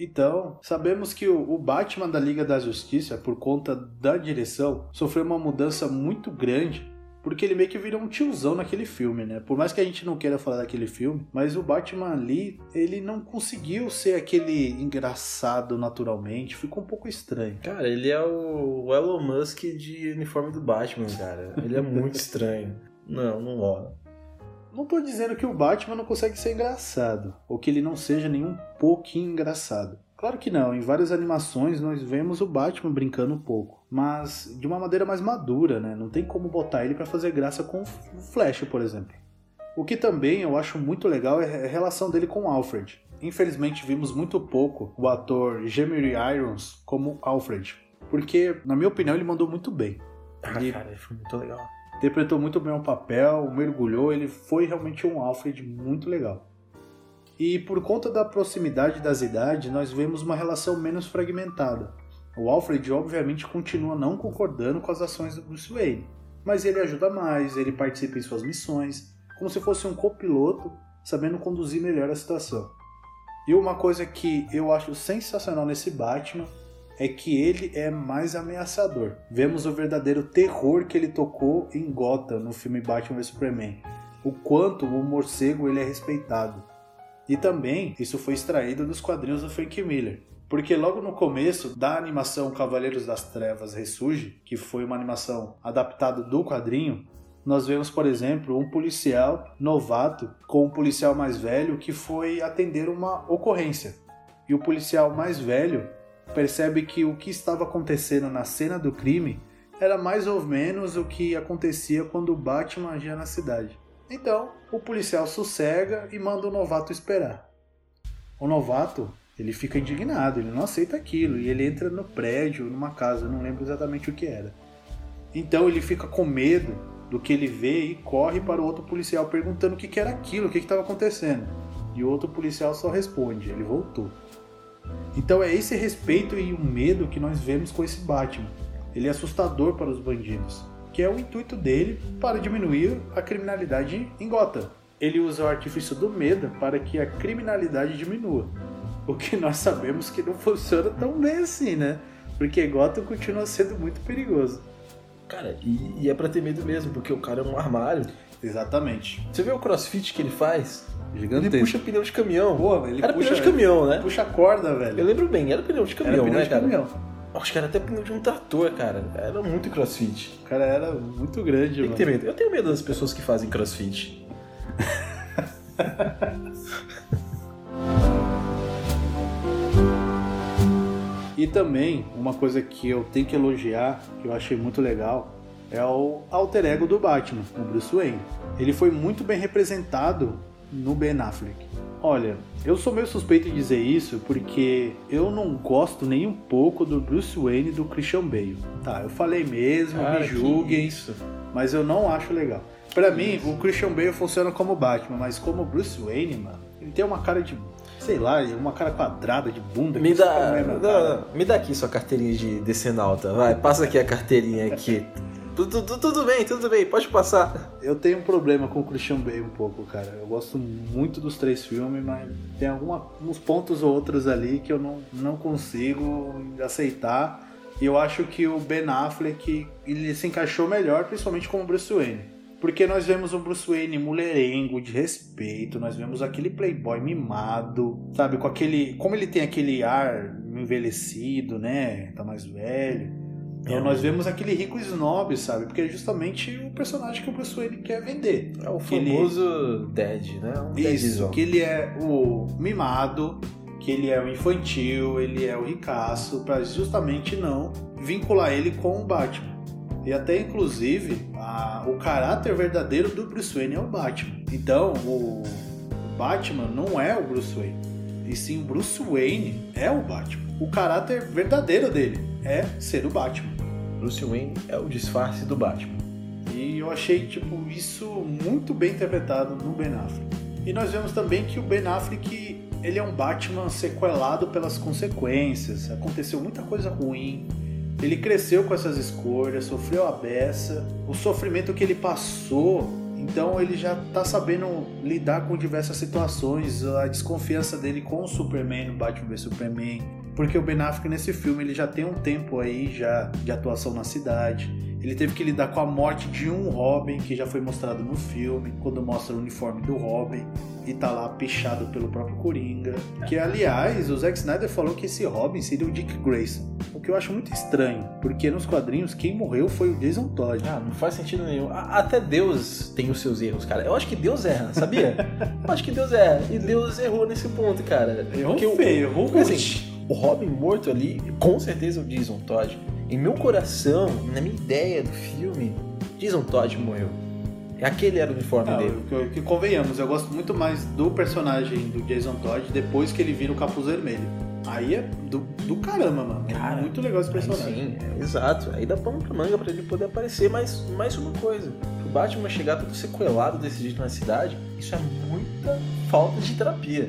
Speaker 2: Então, sabemos que o Batman da Liga da Justiça, por conta da direção, sofreu uma mudança muito grande porque ele meio que virou um tiozão naquele filme, né? Por mais que a gente não queira falar daquele filme, mas o Batman ali, ele não conseguiu ser aquele engraçado naturalmente, ficou um pouco estranho.
Speaker 1: Cara, ele é o Elon Musk de uniforme do Batman, cara. Ele é muito estranho. Não, não rola.
Speaker 2: Não tô dizendo que o Batman não consegue ser engraçado, ou que ele não seja nenhum pouquinho engraçado. Claro que não, em várias animações nós vemos o Batman brincando um pouco, mas de uma maneira mais madura, né? Não tem como botar ele para fazer graça com o Flash, por exemplo. O que também eu acho muito legal é a relação dele com Alfred. Infelizmente vimos muito pouco o ator Jeremy Irons como Alfred, porque na minha opinião ele mandou muito bem.
Speaker 1: Ah, ele... cara, foi muito legal
Speaker 2: interpretou muito bem o papel, mergulhou, ele foi realmente um Alfred muito legal. E por conta da proximidade das idades, nós vemos uma relação menos fragmentada. O Alfred, obviamente, continua não concordando com as ações do Bruce Wayne, mas ele ajuda mais, ele participa em suas missões, como se fosse um copiloto, sabendo conduzir melhor a situação. E uma coisa que eu acho sensacional nesse Batman é que ele é mais ameaçador. Vemos o verdadeiro terror que ele tocou em Gotham no filme Batman vs Superman. O quanto o morcego ele é respeitado. E também isso foi extraído dos quadrinhos do Frank Miller. Porque logo no começo da animação Cavaleiros das Trevas Ressurge, que foi uma animação adaptada do quadrinho, nós vemos, por exemplo, um policial novato com um policial mais velho que foi atender uma ocorrência. E o policial mais velho percebe que o que estava acontecendo na cena do crime era mais ou menos o que acontecia quando o Batman agia na cidade. Então, o policial sossega e manda o novato esperar. O novato, ele fica indignado, ele não aceita aquilo e ele entra no prédio, numa casa, não lembro exatamente o que era. Então ele fica com medo do que ele vê e corre para o outro policial perguntando o que era aquilo, o que estava acontecendo. E o outro policial só responde: ele voltou. Então é esse respeito e o medo que nós vemos com esse Batman. Ele é assustador para os bandidos, que é o intuito dele para diminuir a criminalidade em Gotham. Ele usa o artifício do medo para que a criminalidade diminua. O que nós sabemos que não funciona tão bem assim, né? Porque Gotham continua sendo muito perigoso.
Speaker 1: Cara, e, e é pra ter medo mesmo, porque o cara é um armário.
Speaker 2: Exatamente.
Speaker 1: Você vê o crossfit que ele faz?
Speaker 2: Gigantesco.
Speaker 1: Ele puxa pneu de caminhão.
Speaker 2: Pô, ele
Speaker 1: era
Speaker 2: puxa,
Speaker 1: pneu de caminhão, né?
Speaker 2: Puxa a corda, velho.
Speaker 1: Eu lembro bem, era pneu de caminhão,
Speaker 2: era pneu
Speaker 1: né,
Speaker 2: de
Speaker 1: cara?
Speaker 2: caminhão.
Speaker 1: Acho que era até pneu de um trator, cara. Era muito crossfit.
Speaker 2: O cara era muito grande,
Speaker 1: Tem
Speaker 2: mano.
Speaker 1: que ter medo. Eu tenho medo das pessoas que fazem crossfit.
Speaker 2: E também, uma coisa que eu tenho que elogiar, que eu achei muito legal, é o alter ego do Batman, o Bruce Wayne. Ele foi muito bem representado no Ben Affleck. Olha, eu sou meio suspeito de dizer isso porque eu não gosto nem um pouco do Bruce Wayne e do Christian Bale. Tá, eu falei mesmo,
Speaker 1: Cara,
Speaker 2: me julguem,
Speaker 1: isso.
Speaker 2: mas eu não acho legal. Pra mim, o Christian Bale funciona como Batman, mas como Bruce Wayne, mano, ele tem uma cara de, sei lá, uma cara quadrada de bunda.
Speaker 1: Me dá, não,
Speaker 2: cara.
Speaker 1: não, me dá aqui sua carteirinha de decenalta. Vai, passa aqui a carteirinha aqui. Tudo, tudo, tudo bem, tudo bem, pode passar.
Speaker 2: Eu tenho um problema com o Christian Bale um pouco, cara. Eu gosto muito dos três filmes, mas tem alguma, uns pontos ou outros ali que eu não, não consigo aceitar. E eu acho que o Ben Affleck ele se encaixou melhor, principalmente como Bruce Wayne. Porque nós vemos um Bruce Wayne mulherengo, de respeito, nós vemos aquele playboy mimado, sabe? Com aquele. Como ele tem aquele ar envelhecido, né? Tá mais velho. Então
Speaker 1: É.
Speaker 2: nós vemos aquele rico snob, sabe? Porque é justamente o personagem que o Bruce Wayne quer vender.
Speaker 1: É o
Speaker 2: ele-
Speaker 1: famoso Dead, né? Um
Speaker 2: Isso, que ele é o mimado, que ele é o infantil, ele é o ricaço, pra justamente não vincular ele com o Batman. E até inclusive a- o caráter verdadeiro do Bruce Wayne é o Batman. Então o Batman não é o Bruce Wayne, e sim o Bruce Wayne é o Batman. O caráter verdadeiro dele é ser o Batman.
Speaker 1: Bruce Wayne é o disfarce do Batman.
Speaker 2: E eu achei tipo isso muito bem interpretado no Ben Affleck. E nós vemos também que o Ben Affleck ele é um Batman sequelado pelas consequências. Aconteceu muita coisa ruim. Ele cresceu com essas escolhas, sofreu a beça, o sofrimento que ele passou. Então ele já tá sabendo lidar com diversas situações, a desconfiança dele com o Superman no Batman vs Superman, porque o Ben Affleck nesse filme ele já tem um tempo aí já de atuação na cidade. Ele teve que lidar com a morte de um Robin, que já foi mostrado no filme, quando mostra o uniforme do Robin e tá lá pichado pelo próprio Coringa. Que aliás, o Zack Snyder falou que esse Robin seria o Dick Grayson. O que eu acho muito estranho, porque nos quadrinhos quem morreu foi o Jason Todd.
Speaker 1: Ah, não faz sentido nenhum. Até Deus tem os seus erros, cara. Eu acho que Deus erra, sabia? Eu acho que Deus erra. E Deus errou nesse ponto, cara.
Speaker 2: Errou feio, errou
Speaker 1: assim, o Robin morto ali, com certeza é o Jason Todd. Em meu coração, na minha ideia do filme, Jason Todd morreu. Aquele era o uniforme
Speaker 2: Não,
Speaker 1: dele.
Speaker 2: que, que convenhamos, eu gosto muito mais do personagem do Jason Todd depois que ele vira o capuz vermelho. Aí é do, do caramba, mano. É
Speaker 1: Cara,
Speaker 2: muito legal esse personagem.
Speaker 1: sim, é, exato. Aí dá pano pra manga pra ele poder aparecer. Mas mais uma coisa: o Batman chegar todo sequelado desse jeito na cidade, isso é muita falta de terapia.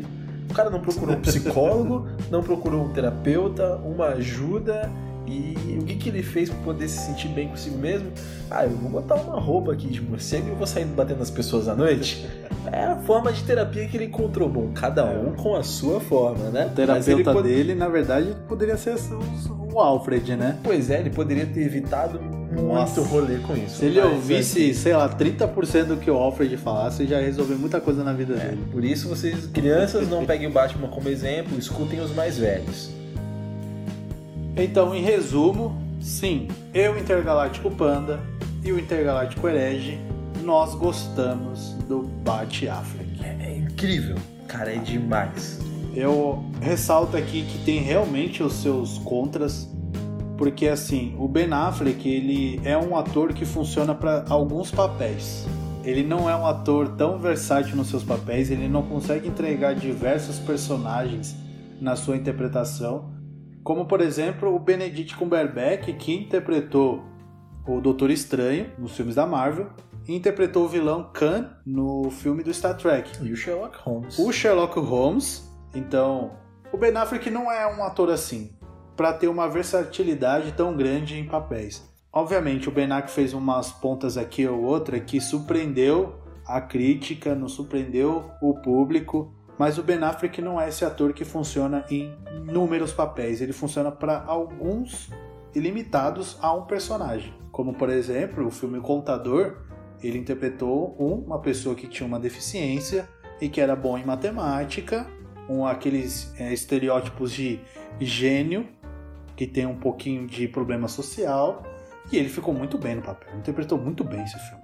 Speaker 1: O cara não procurou um psicólogo, não procurou um terapeuta, uma ajuda. E o que, que ele fez pra poder se sentir bem consigo mesmo? Ah, eu vou botar uma roupa aqui de morcego e vou sair batendo nas pessoas à noite. É a forma de terapia que ele encontrou. Bom, cada um com a sua forma, né?
Speaker 2: O terapeuta
Speaker 1: pode-
Speaker 2: dele, na verdade, poderia ser o Alfred, né?
Speaker 1: Pois é, ele poderia ter evitado muito
Speaker 2: Nossa.
Speaker 1: rolê com isso.
Speaker 2: Se ele ouvisse, sei lá, 30% do que o Alfred falasse, já ia resolver muita coisa na vida
Speaker 1: é,
Speaker 2: dele.
Speaker 1: por isso vocês, crianças, não peguem o Batman como exemplo, escutem os mais velhos.
Speaker 2: Então, em resumo, sim, eu, Intergaláctico Panda e o Intergaláctico Herege, nós gostamos do Bat Affleck.
Speaker 1: É, é incrível, cara, é demais.
Speaker 2: Eu ressalto aqui que tem realmente os seus contras, porque assim, o Ben Affleck, ele é um ator que funciona para alguns papéis. Ele não é um ator tão versátil nos seus papéis, ele não consegue entregar diversos personagens na sua interpretação, como por exemplo o Benedict Cumberbatch, que interpretou o Doutor Estranho nos filmes da Marvel, e interpretou o vilão Khan no filme do Star Trek.
Speaker 1: E o Sherlock Holmes.
Speaker 2: O Sherlock Holmes, então, o Ben Affleck não é um ator assim, para ter uma versatilidade tão grande em papéis. Obviamente, o Ben Affleck fez umas pontas aqui ou outra que surpreendeu a crítica, não surpreendeu o público, mas o Ben Affleck não é esse ator que funciona em inúmeros papéis, ele funciona para alguns limitados a um personagem. Como, por exemplo, o filme Contador, ele interpretou uma pessoa que tinha uma deficiência e que era bom em matemática, um, aqueles é, estereótipos de gênio, que tem um pouquinho de problema social, e ele ficou muito bem no papel, interpretou muito bem esse filme.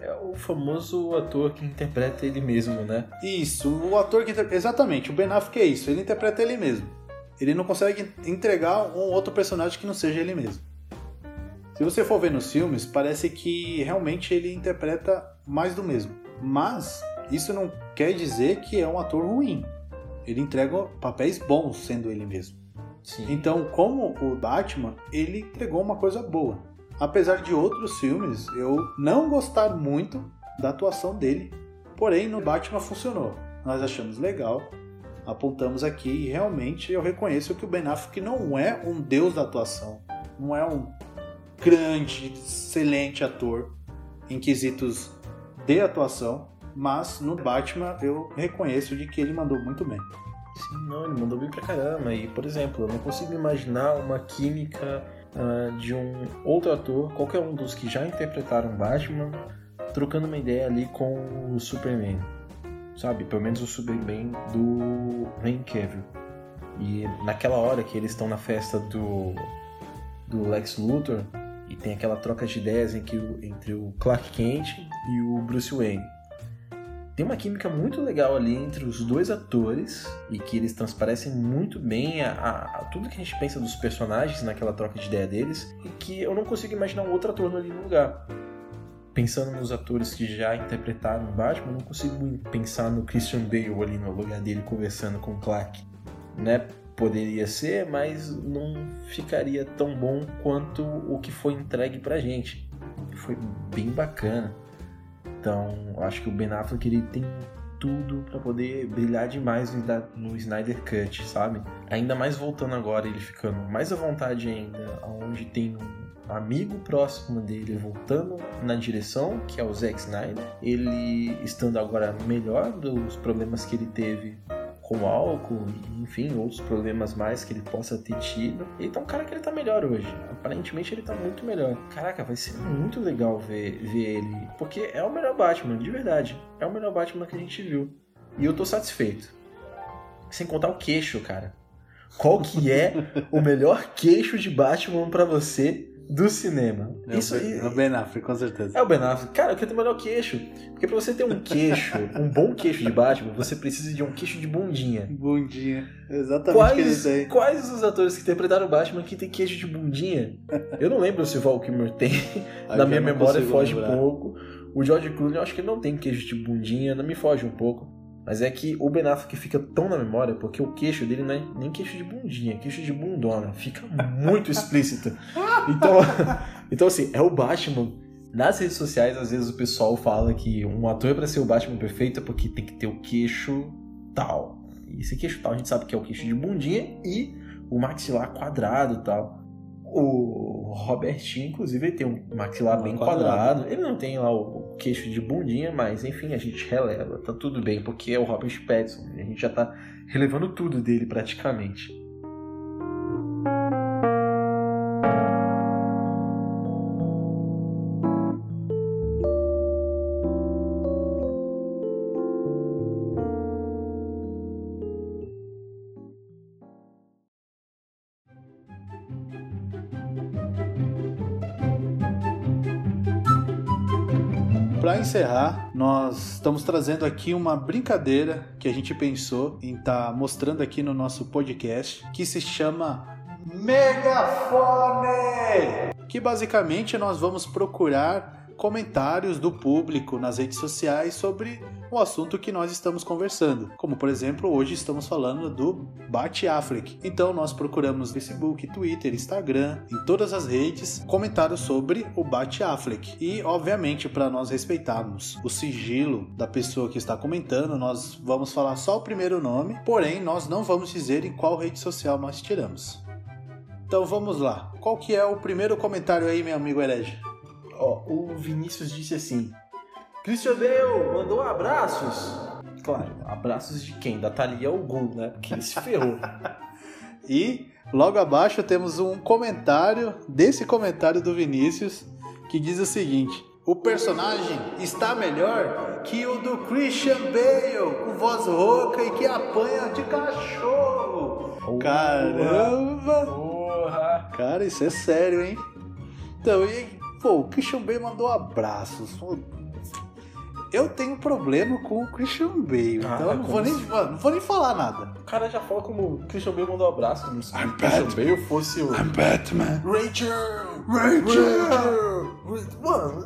Speaker 1: É o famoso ator que interpreta ele mesmo, né?
Speaker 2: Isso, o ator que interpreta. Exatamente, o Ben Affleck é isso, ele interpreta ele mesmo. Ele não consegue entregar um outro personagem que não seja ele mesmo. Se você for ver nos filmes, parece que realmente ele interpreta mais do mesmo. Mas isso não quer dizer que é um ator ruim. Ele entrega papéis bons sendo ele mesmo.
Speaker 1: Sim.
Speaker 2: Então, como o Batman, ele entregou uma coisa boa. Apesar de outros filmes eu não gostar muito da atuação dele, porém no Batman funcionou. Nós achamos legal, apontamos aqui e realmente eu reconheço que o Ben Affleck não é um deus da atuação, não é um grande, excelente ator em quesitos de atuação, mas no Batman eu reconheço de que ele mandou muito bem.
Speaker 1: Não, ele mandou bem pra caramba. E, por exemplo, eu não consigo imaginar uma química uh, de um outro ator, qualquer um dos que já interpretaram Batman, trocando uma ideia ali com o Superman. Sabe? Pelo menos o Superman do Henry Cavill. E naquela hora que eles estão na festa do, do Lex Luthor, e tem aquela troca de ideias entre o, entre o Clark Kent e o Bruce Wayne. Tem uma química muito legal ali entre os dois atores e que eles transparecem muito bem a, a, a, tudo que a gente pensa dos personagens naquela troca de ideia deles e que eu não consigo imaginar um outro ator ali no lugar. Pensando nos atores que já interpretaram Batman, eu não consigo pensar no Christian Bale ali no lugar dele conversando com o Clark. Né? Poderia ser, mas não ficaria tão bom quanto o que foi entregue pra gente. Foi bem bacana. Então, acho que o Ben Affleck ele tem tudo para poder brilhar demais no Snyder Cut, sabe? Ainda mais voltando agora, ele ficando mais à vontade ainda, onde tem um amigo próximo dele voltando na direção, que é o Zack Snyder. Ele estando agora melhor dos problemas que ele teve com álcool, enfim, outros problemas mais que ele possa ter tido. Ele tá um cara que ele tá melhor hoje. Aparentemente ele tá muito melhor. Caraca, vai ser muito legal ver, ver ele. Porque é o melhor Batman, de verdade. É o melhor Batman que a gente viu. E eu tô satisfeito. Sem contar o queixo, cara. Qual que é o melhor queixo de Batman para você do cinema.
Speaker 2: É Isso, é o Ben Affleck, com certeza.
Speaker 1: É o Ben Affleck. Cara, eu quero ter o melhor queixo. Porque pra você ter um queixo, um bom queixo de Batman, você precisa de um queixo de bundinha.
Speaker 2: Bundinha. Exatamente
Speaker 1: quais,
Speaker 2: que ele tem.
Speaker 1: Quais os atores que interpretaram o Batman que tem queixo de bundinha? Eu não lembro se o Val Kilmer tem. Na minha memória foge um pouco. O George Clooney, eu acho que ele não tem queixo de bundinha, não me foge um pouco. Mas é que o Ben Affleck fica tão na memória porque o queixo dele não é nem queixo de bundinha, é queixo de bundona. Fica muito explícito. Então, então, assim, é o Batman. Nas redes sociais, às vezes o pessoal fala que um ator é pra ser o Batman perfeito é porque tem que ter o queixo tal. E esse queixo tal a gente sabe que é o queixo de bundinha e o maxilar quadrado e tal. O Robertinho, inclusive, ele tem um maxilar bem quadrado. quadrado. Ele não tem lá o queixo de bundinha, mas enfim, a gente releva. Tá tudo bem, porque é o Robert Pattinson. A gente já tá relevando tudo dele praticamente.
Speaker 2: Encerrar, nós estamos trazendo aqui uma brincadeira que a gente pensou em estar tá mostrando aqui no nosso podcast, que se chama Megafone! Que basicamente nós vamos procurar comentários do público nas redes sociais sobre o assunto que nós estamos conversando. Como, por exemplo, hoje estamos falando do Bate Affleck. Então, nós procuramos Facebook, Twitter, Instagram, em todas as redes, comentários sobre o Bate Affleck. E, obviamente, para nós respeitarmos o sigilo da pessoa que está comentando, nós vamos falar só o primeiro nome, porém, nós não vamos dizer em qual rede social nós tiramos. Então vamos lá. Qual que é o primeiro comentário aí, meu amigo herege?
Speaker 1: Ó, o Vinícius disse assim: Christian Bale mandou abraços. Claro, abraços de quem? Da Thalia Gol, né? Porque ele se ferrou.
Speaker 2: E logo abaixo temos um comentário desse comentário do Vinícius que diz o seguinte: o personagem está melhor que o do Christian Bale, com voz rouca e que apanha de cachorro. Caramba!
Speaker 1: Porra!
Speaker 2: Cara, isso é sério, hein? Então, e, pô, o Christian Bale mandou abraços. Eu tenho problema com o Christian Bale,
Speaker 1: Ah,
Speaker 2: então eu não vou, nem,
Speaker 1: assim?
Speaker 2: não vou nem falar nada.
Speaker 1: O cara já fala como o Christian Bale mandou um abraço, como se
Speaker 2: I'm
Speaker 1: o Christian. Bale fosse o...
Speaker 2: Batman.
Speaker 1: Rachel!
Speaker 2: Rachel!
Speaker 1: Mano,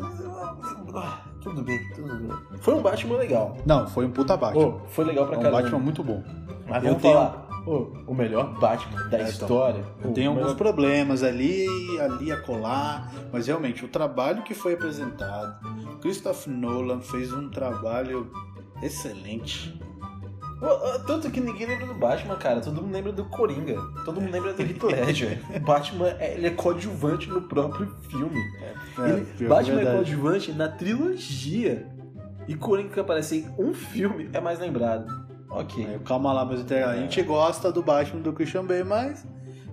Speaker 1: ah, tudo bem, tudo bem. Foi um Batman legal.
Speaker 2: Não, foi um puta Batman.
Speaker 1: Pô, foi legal pra
Speaker 2: um
Speaker 1: caramba.
Speaker 2: Batman muito bom.
Speaker 1: Mas
Speaker 2: Eu
Speaker 1: vamos
Speaker 2: tenho-
Speaker 1: falar, o melhor Batman da
Speaker 2: É, então,
Speaker 1: história.
Speaker 2: Eu
Speaker 1: o
Speaker 2: tenho alguns
Speaker 1: melhor-
Speaker 2: problemas ali ali a colar, mas realmente o trabalho que foi apresentado, Christopher Nolan fez um trabalho excelente.
Speaker 1: Tanto que ninguém lembra do Batman, cara. Todo mundo lembra do Coringa. Todo mundo lembra do Heath Ledger. O Batman é, ele é coadjuvante no próprio filme. Ele-
Speaker 2: pior que
Speaker 1: Batman é
Speaker 2: verdade.
Speaker 1: coadjuvante na trilogia. E Coringa que aparece em um filme é mais lembrado. Ok.
Speaker 2: Aí, calma lá, meus internautas. A gente gosta do Batman do Christian Bale, mas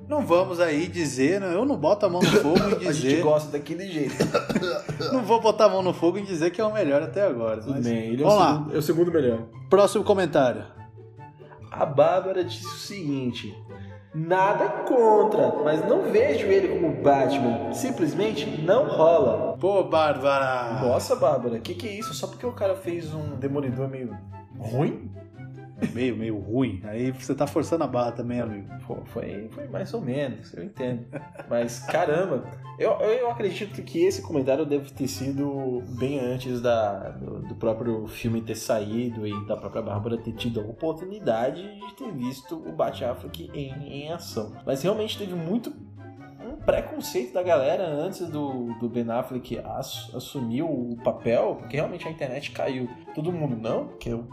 Speaker 2: não vamos aí dizer, né? eu não boto a mão no fogo em
Speaker 1: A gente
Speaker 2: dizer,
Speaker 1: gosta daquele jeito.
Speaker 2: não vou botar a mão no fogo em dizer que é o melhor até agora.
Speaker 1: Tudo
Speaker 2: mas-
Speaker 1: bem, ele é o,
Speaker 2: Vamos lá,
Speaker 1: segundo, é o segundo melhor.
Speaker 2: próximo comentário.
Speaker 1: A Bárbara disse o seguinte: Nada contra, mas não vejo ele como Batman. Simplesmente não rola.
Speaker 2: Pô, Bárbara!
Speaker 1: Nossa, Bárbara, que que é isso? Só porque o cara fez um demolidor meio ruim?
Speaker 2: Meio, meio ruim. Aí você tá forçando a barra também, amigo.
Speaker 1: Pô, foi, foi mais ou menos, eu entendo. Mas caramba, eu, eu acredito que esse comentário deve ter sido bem antes da, do, do próprio filme ter saído e da própria Bárbara ter tido a oportunidade de ter visto o Bat Affleck em, em ação. Mas realmente teve muito preconceito da galera antes do, do Ben Affleck ass- assumir o papel, porque realmente a internet caiu. Todo mundo, não, porque o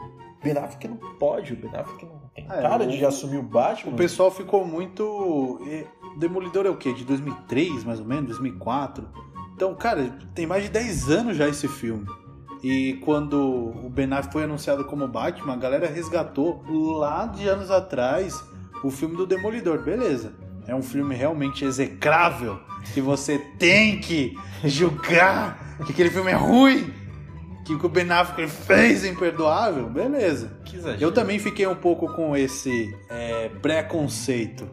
Speaker 1: Ben Affleck não pode, o Ben Affleck não tem
Speaker 2: É,
Speaker 1: cara
Speaker 2: o-
Speaker 1: de assumir o Batman.
Speaker 2: O pessoal ficou muito. Demolidor é o quê? De 2003, mais ou menos? 2004? Então, cara, tem mais de 10 anos já esse filme. E quando o Ben Affleck foi anunciado como Batman, a galera resgatou lá de anos atrás o filme do Demolidor. Beleza. É um filme realmente execrável que você tem que julgar que aquele filme é ruim, que o que o Ben Affleck fez é imperdoável. Beleza. Eu também fiquei um pouco com esse é, preconceito.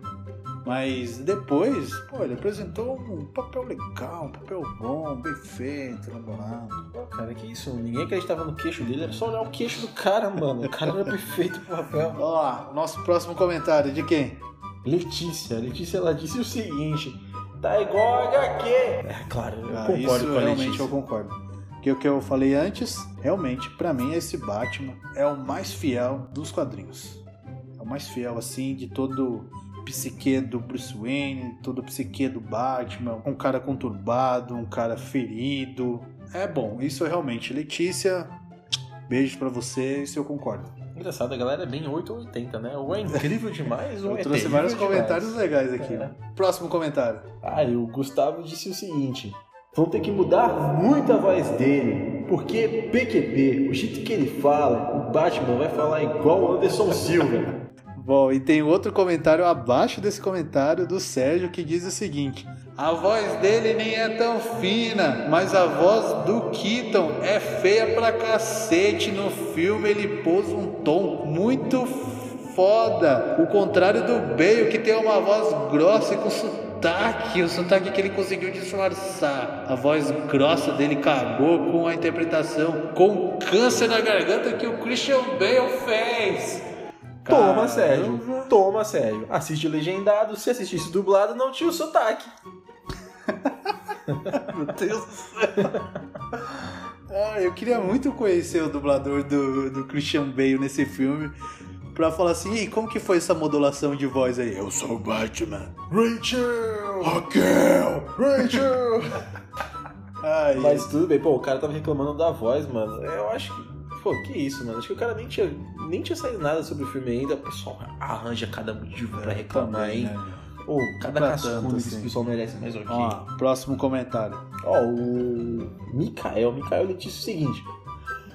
Speaker 2: Mas depois, pô, ele apresentou um papel legal, um papel bom, bem feito, elaborado.
Speaker 1: Pô, cara, que isso? Ninguém acreditava no queixo dele, era só olhar o queixo do cara, mano. O cara era perfeito pro papel.
Speaker 2: Vamos lá, nosso próximo comentário de quem?
Speaker 1: Letícia, Letícia, ela disse o seguinte: tá igual a HQ. É, claro, eu
Speaker 2: Ah,
Speaker 1: concordo
Speaker 2: isso
Speaker 1: com a
Speaker 2: realmente
Speaker 1: Letícia.
Speaker 2: eu concordo. Porque o que eu falei antes, realmente, pra mim, esse Batman é o mais fiel dos quadrinhos. É o mais fiel, assim, de todo psique do Bruce Wayne, todo psique do Batman. Um cara conturbado, um cara ferido. É bom, isso é realmente. Letícia, beijo pra você, isso eu concordo.
Speaker 1: Engraçado, a galera é bem 8 ou 80, né? Ou é incrível demais, ou
Speaker 2: Eu
Speaker 1: é
Speaker 2: trouxe vários
Speaker 1: demais.
Speaker 2: comentários legais aqui.
Speaker 1: É.
Speaker 2: Próximo comentário.
Speaker 1: Ah, e o Gustavo disse o seguinte: vão ter que mudar muito a voz dele, porque PQP, o jeito que ele fala, o Batman vai falar igual o Anderson Silva.
Speaker 2: Bom, e tem outro comentário abaixo desse comentário do Sérgio que diz o seguinte: A voz dele nem é tão fina, mas a voz do Keaton é feia pra cacete. No filme ele pôs um tom muito foda. O contrário do Bale, que tem uma voz grossa e com sotaque. O sotaque que ele conseguiu disfarçar. A voz grossa dele cagou com a interpretação com câncer na garganta que o Christian Bale fez.
Speaker 1: Toma,
Speaker 2: Caramba.
Speaker 1: Sérgio. Toma, Sérgio. Assiste legendado. Se assistisse dublado, não tinha o sotaque.
Speaker 2: Meu Deus do céu. Ah, eu queria muito conhecer o dublador do, do Christian Bale nesse filme. Pra falar assim, e como que foi essa modulação de voz aí? Eu sou o Batman.
Speaker 1: Rachel!
Speaker 2: Raquel!
Speaker 1: Rachel!
Speaker 2: Ai,
Speaker 1: Mas tudo bem, pô, o cara tava reclamando da voz, mano. Eu acho que. Pô, que isso, mano. Acho que o cara nem tinha, nem tinha saído nada sobre o filme ainda. O pessoal arranja cada motivo pra reclamar,
Speaker 2: também,
Speaker 1: hein?
Speaker 2: né?
Speaker 1: Pô, cada
Speaker 2: Pra
Speaker 1: cascudo que esse
Speaker 2: assim.
Speaker 1: pessoal merece, mas ok.
Speaker 2: Ó, próximo comentário.
Speaker 1: Ó, o Mikael, Mikael ele disse o seguinte: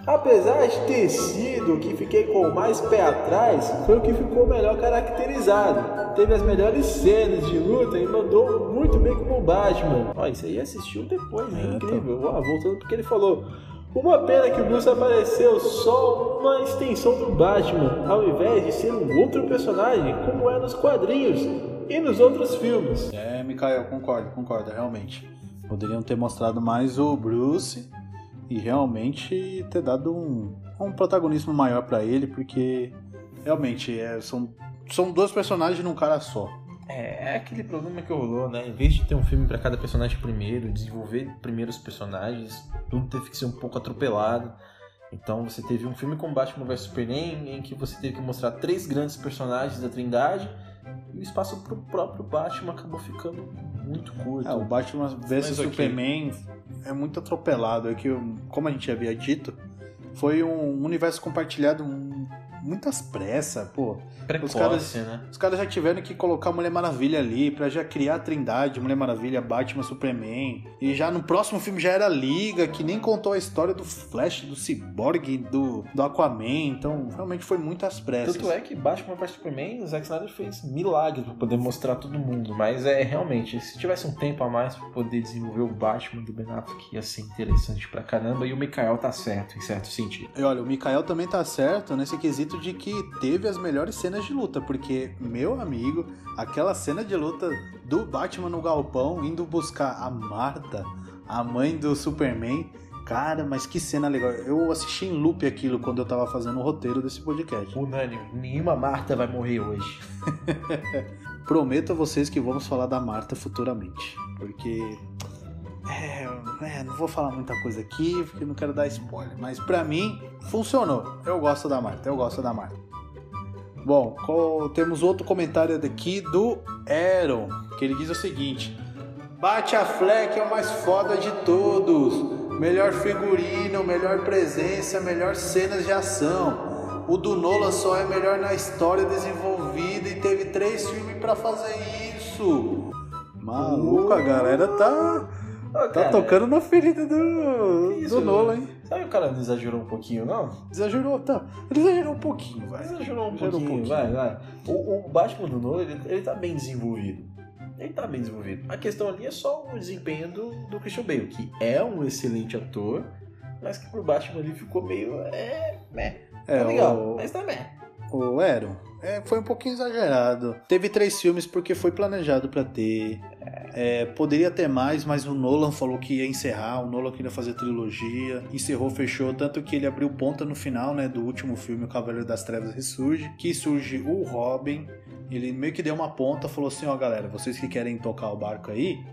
Speaker 1: Apesar de ter sido o que fiquei com mais pé atrás, foi o que ficou melhor caracterizado. teve as melhores cenas de luta e mandou muito bem como o Batman. Ó, isso aí assistiu depois, é, é incrível. Ó, voltando porque ele falou. Uma pena que o Bruce apareceu só uma extensão do Batman, ao invés de ser um outro personagem, como é nos quadrinhos e nos outros filmes.
Speaker 2: É, Mikael, concordo, concordo, realmente. Poderiam ter mostrado mais o Bruce e realmente ter dado um, um protagonismo maior para ele, porque realmente é, são, são dois personagens num cara só.
Speaker 1: É, é aquele problema que rolou, né? Em vez de ter um filme para cada personagem primeiro, desenvolver primeiros personagens, tudo teve que ser um pouco atropelado. Então você teve um filme com Batman vs Superman em que você teve que mostrar três grandes personagens da Trindade e o espaço pro próprio Batman acabou ficando muito curto.
Speaker 2: É, o Batman vs Superman é muito atropelado. É que, como a gente havia dito, foi um universo compartilhado muitas pressas, pô.
Speaker 1: Precoce,
Speaker 2: os caras,
Speaker 1: né?
Speaker 2: Os caras já tiveram que colocar Mulher Maravilha ali pra já criar a trindade, Mulher Maravilha, Batman, Superman. E já no próximo filme já era Liga, que nem contou a história do Flash, do Cyborg, do, do Aquaman. Então, realmente foi muitas pressas.
Speaker 1: Tanto é que Batman vs Superman, o Zack Snyder fez milagres pra poder mostrar todo mundo. Mas é realmente, se tivesse um tempo a mais pra poder desenvolver o Batman do Ben Affleck, ia ser interessante pra caramba. E o Mikael tá certo, em certo sentido.
Speaker 2: E olha, o Mikael também tá certo nesse quesito de que teve as melhores cenas de luta, porque, meu amigo, aquela cena de luta do Batman no galpão indo buscar a Marta, a mãe do Superman. Cara, mas que cena legal. Eu assisti em loop aquilo quando eu tava fazendo o roteiro desse podcast.
Speaker 1: Unânime, nenhuma Marta vai morrer hoje.
Speaker 2: Prometo a vocês que vamos falar da Marta futuramente, porque é, é, não vou falar muita coisa aqui, porque não quero dar spoiler. Mas para mim, funcionou. Eu gosto da Marta, eu gosto da Marta. Bom, temos outro comentário daqui do Aaron, que ele diz o seguinte: Bate a Fleck é o mais foda de todos. Melhor figurino, melhor presença, melhor cenas de ação. O do Nola só é melhor na história desenvolvida e teve três filmes para fazer isso. Maluco, a galera tá Ô, tá tocando na ferida do, Isso, do Nolan, hein?
Speaker 1: Sabe o cara não exagerou um pouquinho, não?
Speaker 2: Exagerou, tá. Ele exagerou um pouquinho, vai.
Speaker 1: Exagerou um, exagerou pouquinho, um pouquinho, vai, vai. O, o Batman do Nolan, ele, ele tá bem desenvolvido. Ele tá bem desenvolvido. A questão ali é só o desempenho do, do Christian Bale, que é um excelente ator, mas que pro Batman ali ficou meio. É. Né. É, tá legal, o... mas tá meh.
Speaker 2: O Aaron, é, foi um pouquinho exagerado. Teve três filmes porque foi planejado para ter. É, poderia ter mais, mas o Nolan falou que ia encerrar. O Nolan queria fazer trilogia. Encerrou, fechou. Tanto que ele abriu ponta no final né, do último filme, O Cavaleiro das Trevas Ressurge. Que surge o Robin. Ele meio que deu uma ponta, falou assim: Ó, galera, vocês que querem tocar o barco aí,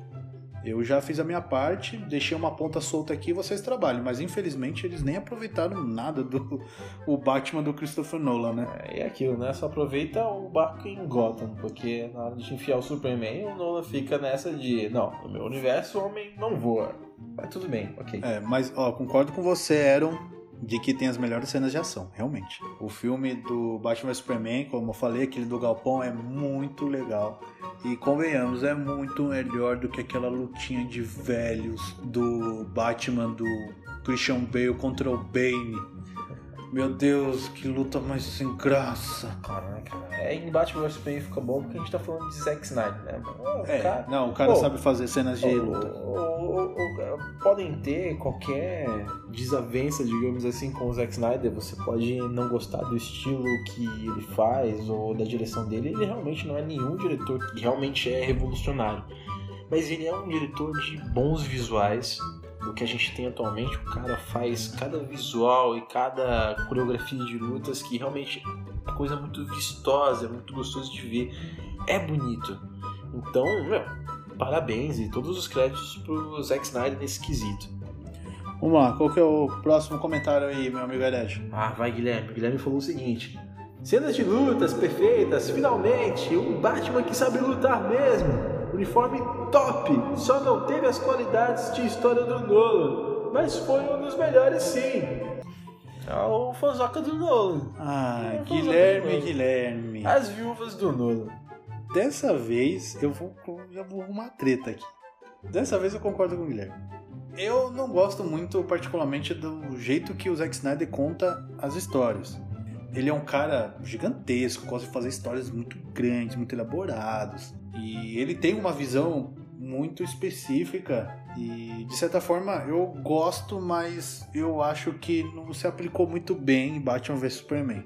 Speaker 2: eu já fiz a minha parte, deixei uma ponta solta aqui e vocês trabalham. Mas infelizmente eles nem aproveitaram nada do o Batman do Christopher Nolan, né?
Speaker 1: É, é aquilo, né? Só aproveita o barco em Gotham, porque na hora de enfiar o Superman, o Nolan fica nessa de: não, no meu universo o homem não voa. Mas tudo bem, ok.
Speaker 2: É, mas ó, concordo com você, Aaron de que tem as melhores cenas de ação, realmente. O filme do Batman Superman, como eu falei, aquele do Galpão é muito legal. E convenhamos, é muito melhor do que aquela lutinha de velhos do Batman do Christian Bale contra o Bane meu Deus, que luta mais sem graça.
Speaker 1: Caraca. É, em Batman vs Superman fica bom porque a gente tá falando de Zack Snyder, né?
Speaker 2: é, cara... não, o cara Pô, sabe fazer cenas de luta.
Speaker 1: podem ter qualquer desavença, digamos assim, com o Zack Snyder. Você pode não gostar do estilo que ele faz ou da direção dele. Ele realmente não é nenhum diretor que realmente é revolucionário. Mas ele é um diretor de bons visuais, do que a gente tem atualmente, o cara faz cada visual e cada coreografia de lutas que realmente é coisa muito vistosa, é muito gostoso de ver, é bonito. Então, meu, parabéns e todos os créditos pro Zack Snyder nesse quesito.
Speaker 2: Vamos lá, qual que é o próximo comentário aí, meu amigo Hered?
Speaker 1: Ah, vai Guilherme. O Guilherme falou o seguinte: Cenas de lutas perfeitas, finalmente, um Batman que sabe lutar mesmo. Uniforme top, só não teve as qualidades de história do Nolan, mas foi um dos melhores sim. É o fanzoca do Nolan.
Speaker 2: Ah, é Guilherme, Nolan. Guilherme.
Speaker 1: As viúvas do Nolan.
Speaker 2: Dessa vez eu vou, já vou arrumar treta aqui. Dessa vez eu concordo com o Guilherme. Eu não gosto muito, particularmente, do jeito que o Zack Snyder conta as histórias. ele é um cara gigantesco, gosta de fazer histórias muito grandes, muito elaboradas. E ele tem uma visão muito específica e de certa forma eu gosto, mas eu acho que não se aplicou muito bem em Batman vs Superman.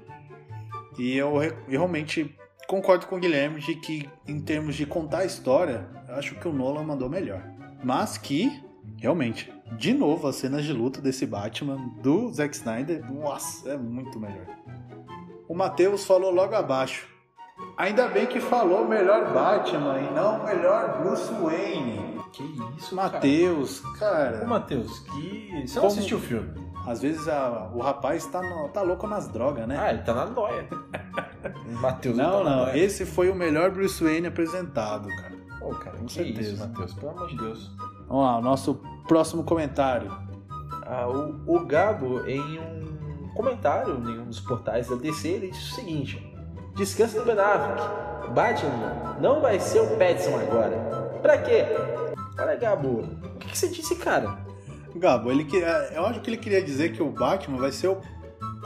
Speaker 2: E eu realmente concordo com o Guilherme de que em termos de contar a história, acho que o Nolan mandou melhor. Mas que realmente, de novo as cenas de luta desse Batman do Zack Snyder, nossa, é muito melhor. O Matheus falou logo abaixo. Ainda bem que falou melhor Batman e não melhor Bruce Wayne.
Speaker 1: Que isso,
Speaker 2: Matheus, cara.
Speaker 1: Ô, Matheus, que. Você não assistiu o filme?
Speaker 2: Às vezes a- o rapaz tá, no- tá louco nas drogas, né?
Speaker 1: Ah, ele tá na noia. Matheus
Speaker 2: não,
Speaker 1: tá
Speaker 2: não.
Speaker 1: noia.
Speaker 2: Esse foi o melhor Bruce Wayne apresentado, cara.
Speaker 1: Pô, cara,
Speaker 2: Com certeza.
Speaker 1: isso, Matheus? Pelo amor de Deus.
Speaker 2: Vamos lá, o nosso próximo comentário.
Speaker 1: Ah, o, o Gabo, em um comentário em um dos portais da DC, ele disse o seguinte: Descansa do Ben Affleck. Batman não vai ser o Pattinson agora. Pra quê? Olha, Gabo, o que, que você disse, cara?
Speaker 2: Gabo, ele que, é, eu acho que ele queria dizer que o Batman vai ser o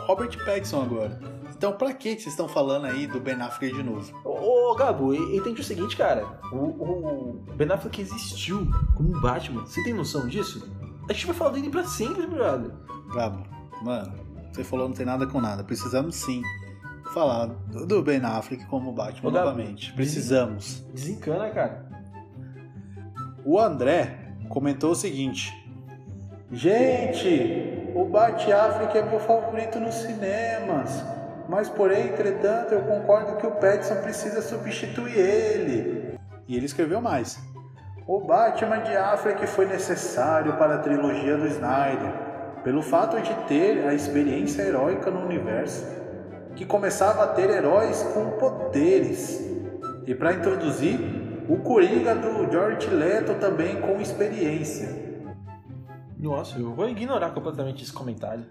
Speaker 2: Robert Pattinson agora. Então, pra que vocês estão falando aí do Ben Affleck de novo?
Speaker 1: Ô, ô, Gabo, entende o seguinte, cara. O, o Ben Affleck existiu como Batman. Você tem noção disso? A gente vai falar dele pra sempre, brother.
Speaker 2: Gabo, mano, você falou não tem nada com nada. Precisamos sim falar do Ben Affleck como Batman novamente. Precisamos.
Speaker 1: Desencana, cara.
Speaker 2: O André comentou o seguinte: Gente, o Bat Affleck é meu favorito nos cinemas. Mas, porém, entretanto, eu concordo que o Pattinson precisa substituir ele. E ele escreveu mais. O Batman de Affleck foi necessário para a trilogia do Snyder, pelo fato de ter a experiência heróica no universo, que começava a ter heróis com poderes. E para introduzir o Coringa do George Leto também com experiência.
Speaker 1: Nossa, eu vou ignorar completamente esse comentário.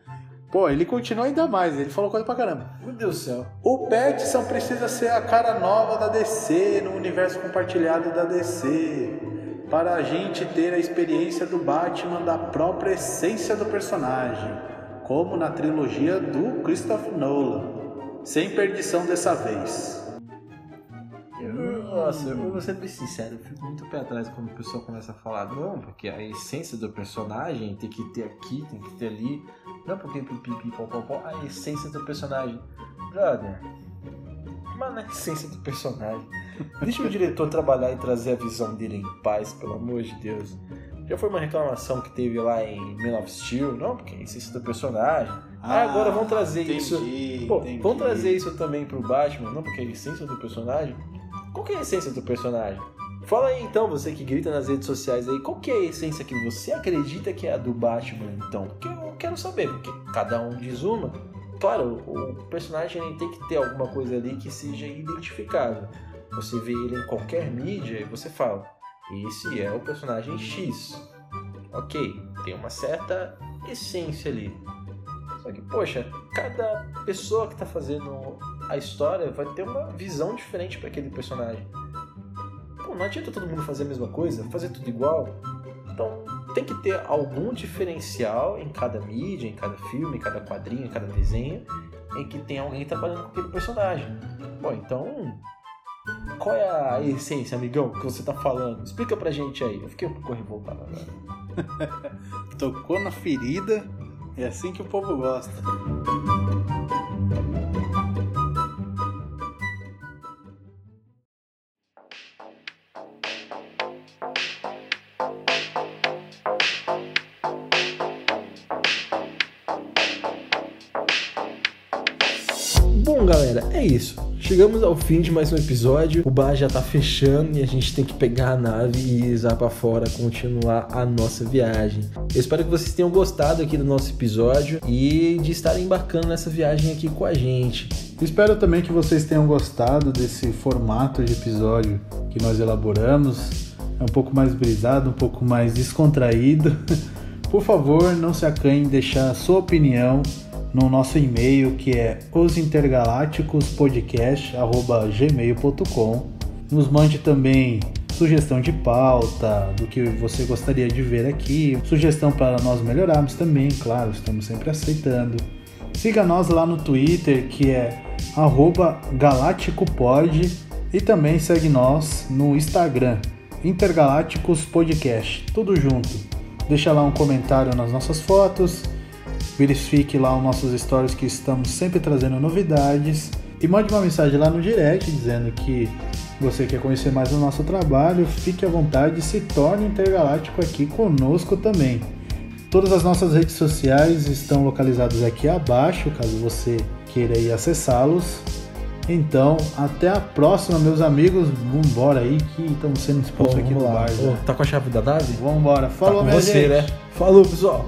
Speaker 2: Pô, ele continua ainda mais, ele falou coisa pra caramba.
Speaker 1: Meu Deus do céu.
Speaker 2: O Pattinson precisa ser a cara nova da DC, no universo compartilhado da DC, para a gente ter a experiência do Batman da própria essência do personagem, como na trilogia do Christopher Nolan, sem perdição dessa vez.
Speaker 1: Nossa, eu vou ser bem sincero, eu fico muito pé atrás quando o pessoal começa a falar, não, porque a essência do personagem tem que ter aqui, tem que ter ali, não porque pipipi, pó, a essência do personagem. Brother, mas na essência do personagem. Deixa o diretor trabalhar e trazer a visão dele em paz, pelo amor de Deus. Já foi uma reclamação que teve lá em Men of Steel, não, porque a essência do personagem. Ah, agora vão trazer isso.
Speaker 2: entendi,
Speaker 1: Pô,
Speaker 2: entendi.
Speaker 1: vamos trazer isso também pro Batman, não? Porque a essência do personagem. Qual que é a essência do personagem? Fala aí então, você que grita nas redes sociais aí, qual que é a essência que você acredita que é a do Batman, então? Porque eu quero saber, porque cada um diz uma. Claro, o personagem tem que ter alguma coisa ali que seja identificável. Você vê ele em qualquer mídia e você fala, esse é o personagem X. Ok, tem uma certa essência ali. Só que, poxa, cada pessoa que tá fazendo a história vai ter uma visão diferente para aquele personagem. Pô, não adianta todo mundo fazer a mesma coisa, fazer tudo igual. Então tem que ter algum diferencial em cada mídia, em cada filme, em cada quadrinho, em cada desenho, em que tem alguém trabalhando com aquele personagem. Bom, então. Qual é a essência, amigão, que você tá falando? Explica pra gente aí. Eu fiquei um pouco revoltado agora.
Speaker 2: Tocou na ferida, é assim que o povo gosta.
Speaker 1: Bom, galera, é isso. Chegamos ao fim de mais um episódio. O bar já tá fechando e a gente tem que pegar a nave e ir para fora, continuar a nossa viagem. Eu espero que vocês tenham gostado aqui do nosso episódio e de estarem embarcando nessa viagem aqui com a gente.
Speaker 2: Espero também que vocês tenham gostado desse formato de episódio que nós elaboramos. É um pouco mais brisado, um pouco mais descontraído. Por favor, não se acanhe em deixar a sua opinião no nosso e-mail que é osintergalácticospodcast.gmail.com Nos mande também sugestão de pauta, do que você gostaria de ver aqui, sugestão para nós melhorarmos também, claro, estamos sempre aceitando. Siga nós lá no Twitter, que é galácticopod e também segue nós no Instagram, Intergalácticos Podcast, tudo junto. Deixa lá um comentário nas nossas fotos, verifique lá os nossos stories que estamos sempre trazendo novidades e mande uma mensagem lá no direct dizendo que você quer conhecer mais o nosso trabalho, fique à vontade e se torne intergaláctico aqui conosco também. Todas as nossas redes sociais estão localizadas aqui abaixo, caso você queira ir acessá-los. Então, até a próxima, meus amigos. Vambora aí que estamos sendo expulsos aqui no bar.
Speaker 1: Ô, tá com a chave da nave?
Speaker 2: Vambora.
Speaker 1: Falou, tá com você, gente. né? Falou, pessoal.